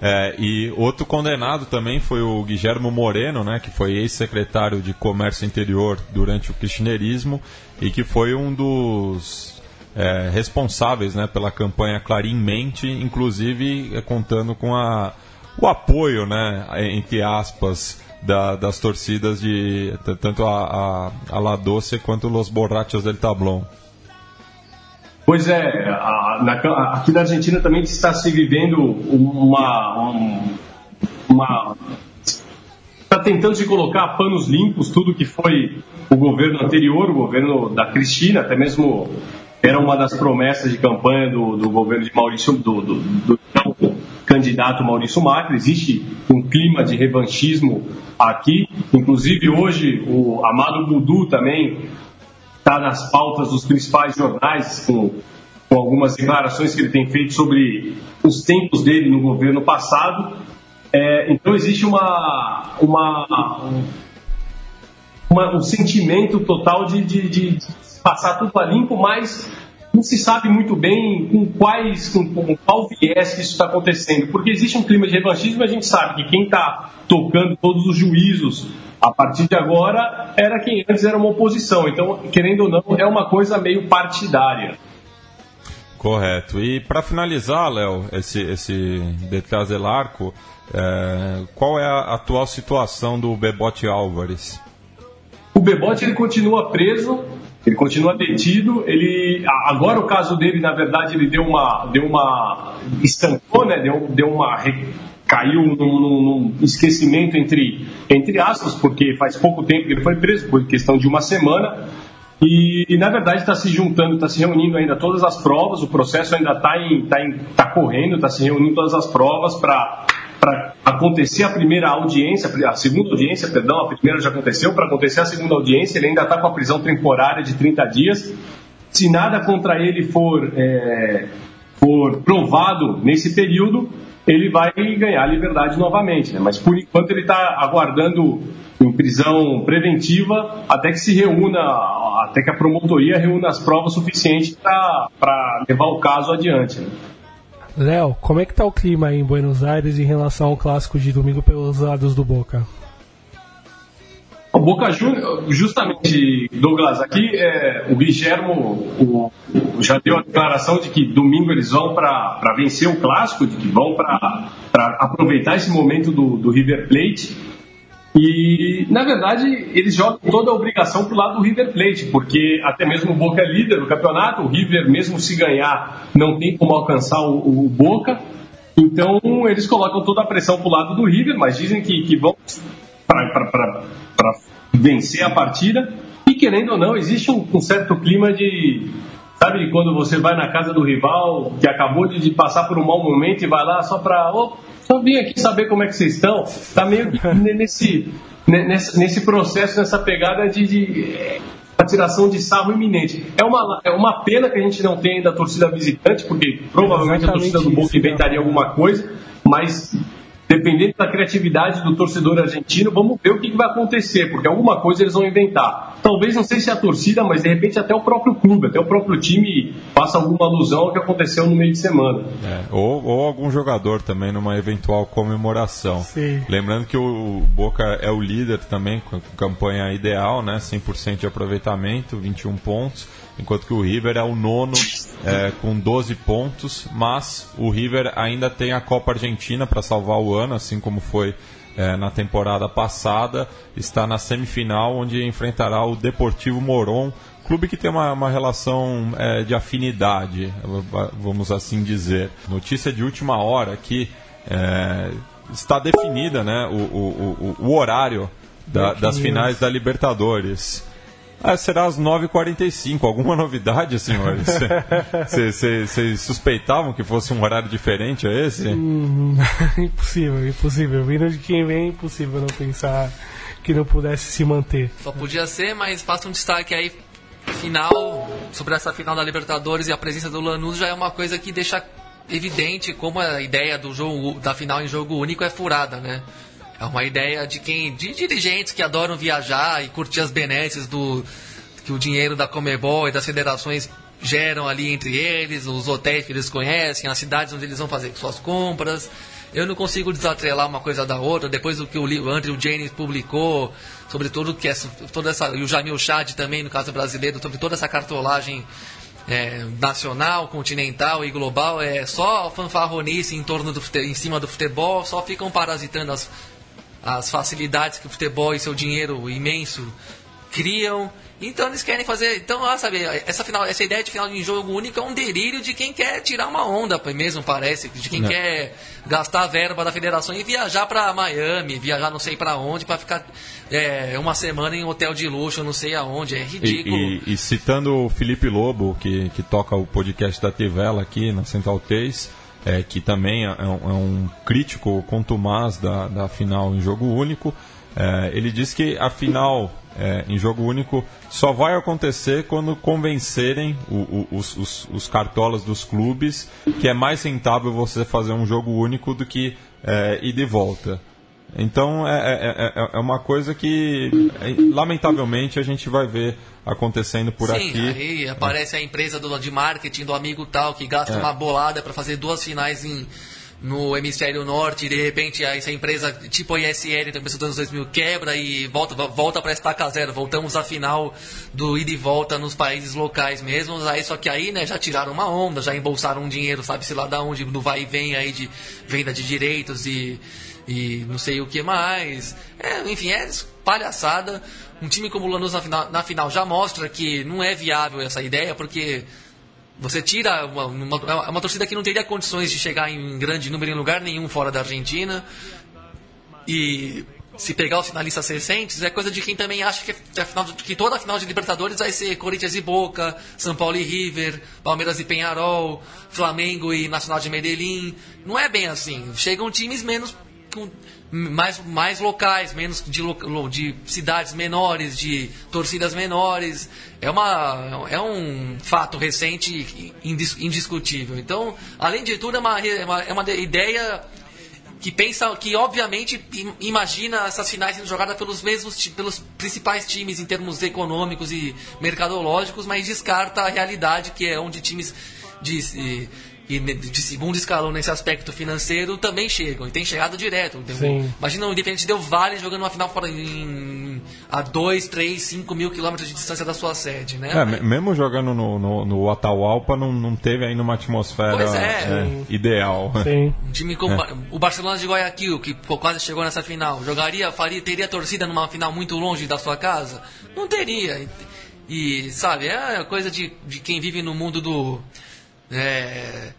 É, e outro condenado também foi o Guilhermo Moreno, né, que foi ex-secretário de Comércio Interior durante o kirchnerismo e que foi um dos é, responsáveis né, pela campanha Clarim Mente, inclusive é, contando com a, o apoio, né, entre aspas, da, das torcidas de tanto a, a, a La Doce quanto Los Borrachos del Tablón. Pois é, a, na, aqui na Argentina também está se vivendo uma. Um, uma está tentando se colocar panos limpos tudo que foi o governo anterior, o governo da Cristina, até mesmo era uma das promessas de campanha do, do governo de Maurício, do, do, do, candidato Maurício Macri. Existe um clima de revanchismo aqui. Inclusive hoje o Amado Budu também está nas pautas dos principais jornais com, com algumas declarações que ele tem feito sobre os tempos dele no governo passado. É, então existe uma, uma, uma, um sentimento total de, de, de passar tudo a limpo, mas não se sabe muito bem com quais, com, com qual viés que isso está acontecendo, porque existe um clima de revanchismo e a gente sabe que quem está tocando todos os juízos a partir de agora era quem antes era uma oposição. Então, querendo ou não, é uma coisa meio partidária. Correto. E para finalizar, Léo, esse, esse detrás del arco, é, qual é a atual situação do Bebote Álvares? O Bebote ele continua preso, ele continua detido. Ele agora o caso dele, na verdade, ele deu uma, deu uma estancou, né? Deu, deu uma caiu num, num, num, esquecimento entre entre aspas, porque faz pouco tempo que ele foi preso, por questão de uma semana. E, e na verdade está se juntando, está se reunindo ainda todas as provas, o processo ainda está tá, tá correndo, está se reunindo todas as provas para para acontecer a primeira audiência, a segunda audiência, perdão, a primeira já aconteceu, para acontecer a segunda audiência, ele ainda está com a prisão temporária de 30 dias. Se nada contra ele for, é, for provado nesse período, ele vai ganhar liberdade novamente. Né? Mas por enquanto ele está aguardando em prisão preventiva até que se reúna, até que a promotoria reúna as provas suficientes para levar o caso adiante. Né? Léo, como é que tá o clima aí em Buenos Aires em relação ao clássico de domingo pelos lados do Boca? O Boca Juniors, justamente, Douglas, aqui é, o Guilhermo o, já deu a declaração de que domingo eles vão para vencer o clássico, de que vão para aproveitar esse momento do, do River Plate e, na verdade, eles jogam toda a obrigação para o lado do River Plate, porque até mesmo o Boca é líder do campeonato, o River, mesmo se ganhar, não tem como alcançar o, o Boca. Então, eles colocam toda a pressão para o lado do River, mas dizem que, que vão para vencer a partida. E, querendo ou não, existe um, um certo clima de, Sabe quando você vai na casa do rival que acabou de, passar por um mau momento e vai lá só para oh, só vim aqui saber como é que vocês estão. Tá meio que nesse, nesse, nesse processo, nessa pegada de, de atiração de sarro iminente. É uma, é uma pena que a gente não tenha ainda a torcida visitante, porque provavelmente Exatamente a torcida do Boca inventaria alguma coisa, mas dependendo da criatividade do torcedor argentino, vamos ver o que, vai acontecer, porque alguma coisa eles vão inventar. Talvez não sei se a torcida, mas de repente até o próprio clube, até o próprio time faça alguma alusão ao que aconteceu no meio de semana. É, ou, ou, algum jogador também numa eventual comemoração. Sim. Lembrando que o Boca é o líder também, com campanha ideal, né? 100% de aproveitamento, 21 pontos enquanto que o River é o nono é, com 12 pontos, mas o River ainda tem a Copa Argentina para salvar o ano, assim como foi é, na temporada passada, está na semifinal onde enfrentará o Deportivo Moron, clube que tem uma, uma relação é, de afinidade, vamos assim dizer. Notícia de última hora que é, está definida né, o, o, o, o horário da, das finais da Libertadores. Ah, será às 9h45. Alguma novidade, senhores? Vocês suspeitavam que fosse um horário diferente a esse? Hum, impossível, impossível. Vindo de quem vem, é impossível não pensar que não pudesse se manter. Só podia ser, mas faça um destaque aí final sobre essa final da Libertadores e a presença do Lanús já é uma coisa que deixa evidente como a ideia do jogo da final em jogo único é furada, né? É uma ideia de quem. de dirigentes que adoram viajar e curtir as benesses do. que o dinheiro da Comebol e das federações geram ali entre eles, os hotéis que eles conhecem, as cidades onde eles vão fazer suas compras. Eu não consigo desatrelar uma coisa da outra. Depois do que o Andrew James publicou sobre tudo que é toda essa e o Jamil Chad também no caso brasileiro sobre toda essa cartolagem é, nacional, continental e global é só fanfarronice em torno do em cima do futebol, só ficam parasitando as as facilidades que o futebol e seu dinheiro imenso criam. Então eles querem fazer. Então, ah, sabe, essa, final, essa ideia de final de jogo único é um delírio de quem quer tirar uma onda, mesmo parece, de quem Não. quer gastar a verba da federação e viajar para Miami, viajar não sei para onde, para ficar é, uma semana em um hotel de luxo, não sei aonde. É E, ridículo. e- e citando o Felipe Lobo, que, que toca o podcast da Tivela aqui na Central 3, é, que também é um, é um crítico contumaz da, da final em jogo único, é, ele diz que a final é, em jogo único só vai acontecer quando convencerem o- o- os, os- os cartolas dos clubes que é mais rentável você fazer um jogo único do que é, ir de volta. Então é, é- é- é uma coisa que, é, lamentavelmente, a gente vai ver acontecendo por Sim, aqui. aí aparece a empresa do, de marketing do amigo tal que gasta É. uma bolada para fazer duas finais em, no hemisfério norte e de repente essa empresa tipo a ISL então começou dos anos 2000 quebra e volta volta para estaca zero voltamos à final do ida e volta nos países locais mesmo aí só que aí né já tiraram uma onda já embolsaram um dinheiro sabe se lá da onde no vai e vem aí de venda de direitos e e não sei o que mais. É, enfim, é palhaçada. Um time como o Lanús na final, na final já mostra que não é viável essa ideia, porque você tira uma, uma, é uma torcida que não teria condições de chegar em grande número em lugar nenhum fora da Argentina. E se pegar os finalistas recentes, é coisa de quem também acha que, final, que toda a final de Libertadores vai ser Corinthians e Boca, São Paulo e River, Palmeiras e Penharol, Flamengo e Nacional de Medellín. Não é bem assim. Chegam times menos mais, mais locais, menos de, de cidades menores, de torcidas menores. É, uma, é um fato recente indis- indiscutível. Então, além de tudo, é uma, é uma, é ideia que pensa que obviamente im- imagina essas finais sendo jogadas pelos mesmos pelos principais times em termos econômicos e mercadológicos, mas descarta a realidade que é onde times de, e- e ne- de segundo escalão nesse aspecto financeiro também chegam e tem chegado direto. Então, Sim. Imagina o Independente Del Vale jogando uma final fora em, a 2, 3, 5 mil quilômetros de distância da sua sede, né? É, me- mesmo jogando no, no, no Atahualpa, não, não teve ainda uma atmosfera é. é, ideal. Sim. Um time como o Barcelona de Guayaquil, que quase chegou nessa final, jogaria, faria, teria torcida numa final muito longe da sua casa? Não teria. E, sabe, é coisa de, de quem vive no mundo do. É,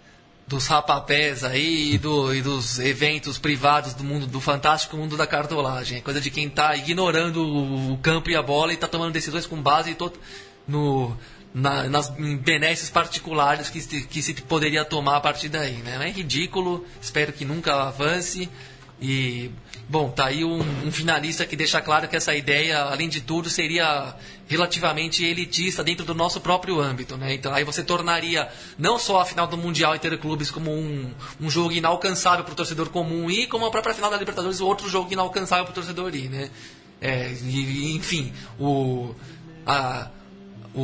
dos rapapés aí e, do- e dos eventos privados do mundo do fantástico mundo da cartolagem. É coisa de quem está ignorando o, campo e a bola e está tomando decisões com base no, na- nas benesses particulares que, se- que se poderia tomar a partir daí. Né? É ridículo, espero que nunca avance. E, bom, tá aí um, um finalista que deixa claro que essa ideia, além de tudo, seria relativamente elitista dentro do nosso próprio âmbito, né? Então aí você tornaria não só a final do Mundial Interclubes como um, um jogo inalcançável para o torcedor comum ir, como a própria final da Libertadores outro jogo inalcançável para o torcedor ir, né? É, e, e, enfim, o... A,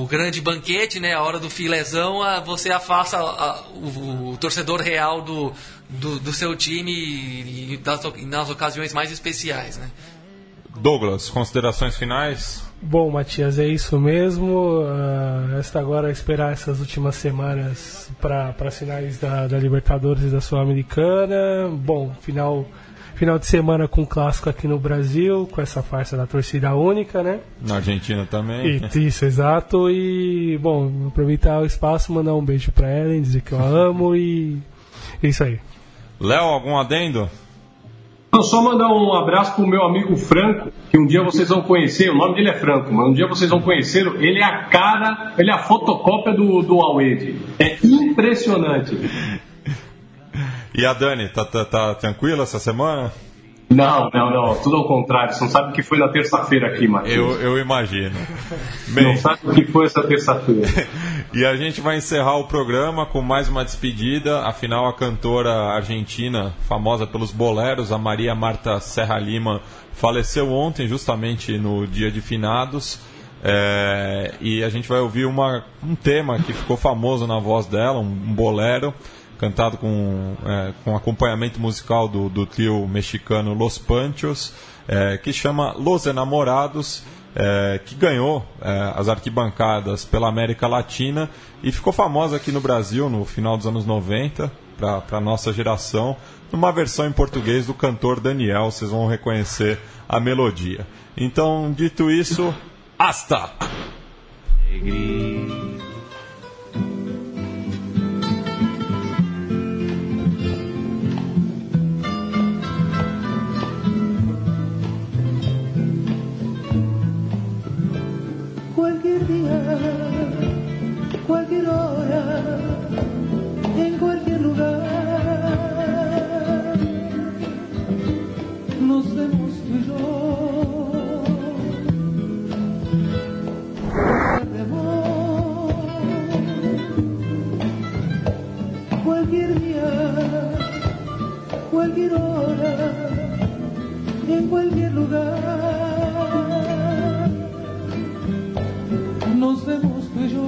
o grande banquete, né, a hora do filezão, a- você afasta a- o, o torcedor real do, do, do seu time e, e das, nas ocasiões mais especiais, né? Douglas, considerações finais? Bom, Matias, é isso mesmo. Ah, resta agora esperar essas últimas semanas para as finais da, da Libertadores e da Sul-Americana. Bom, final, final de semana com clássico aqui no Brasil, com essa farsa da torcida única, né? Na Argentina também. E- Isso, exato. E, bom, aproveitar o espaço, mandar um beijo pra Ellen, dizer que eu a amo e é isso aí. Léo, algum adendo? Não, só mandar um abraço pro meu amigo Franco, que um dia vocês vão conhecer, o nome dele é Franco, mas um dia vocês vão conhecer, ele é a cara, ele é a fotocópia do, do Awed. É impressionante. E a Dani, tá, tá, tá tranquila essa semana? Não, não, não, tudo ao contrário, você não sabe o que foi na terça-feira aqui, Matheus. Eu, eu imagino. Não Bem, sabe o que foi essa terça-feira. e a gente vai encerrar o programa com mais uma despedida. Afinal, a cantora argentina, famosa pelos boleros, a Maria Marta Serra Lima, faleceu ontem, justamente no dia de finados. É, e a gente vai ouvir uma, um tema que ficou famoso na voz dela, um bolero, cantado com, é, com acompanhamento musical do, do trio mexicano Los Panchos, é, que chama Los Enamorados, é, que ganhou é, as arquibancadas pela América Latina e ficou famosa aqui no Brasil no final dos anos 90, para a nossa geração, numa versão em português do cantor Daniel, vocês vão reconhecer a melodia. Então, dito isso, Hasta! Cualquier cualquier hora, en cualquier lugar. Nos vemos tú yo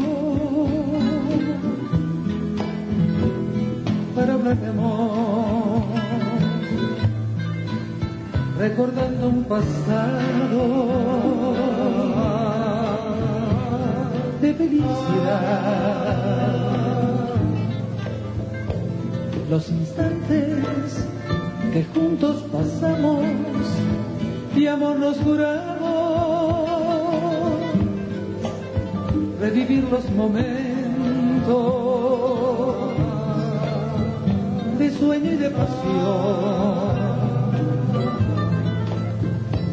para hablar de amor, recordando un pasado de felicidad. Los instantes que juntos pasamos y amor nos juramos revivir los momentos de sueño y de pasión,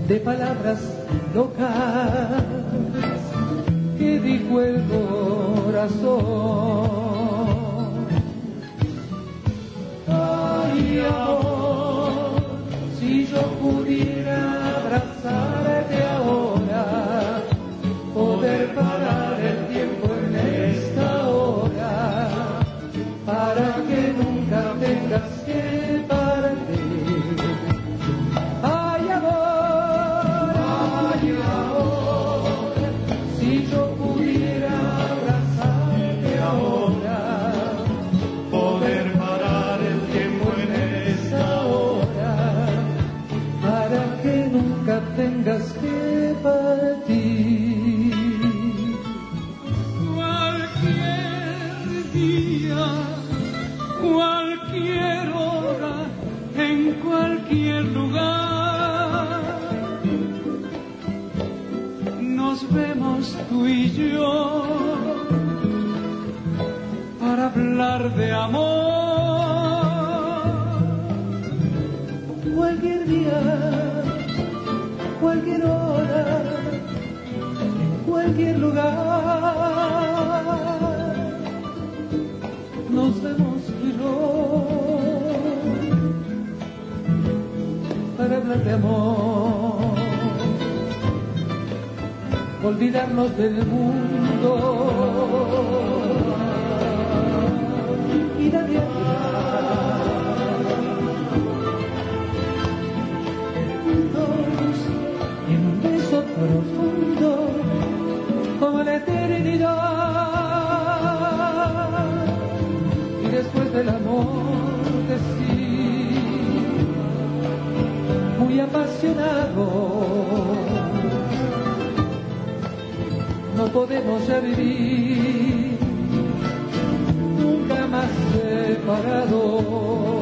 de palabras locas que dijo el corazón. Ay, amor, yo pudiera abrazarte ahora, lugar. Nos yo para hablar de amor, olvidarnos del mundo la. Y después del amor decir, muy apasionado, no podemos ya vivir nunca más separados.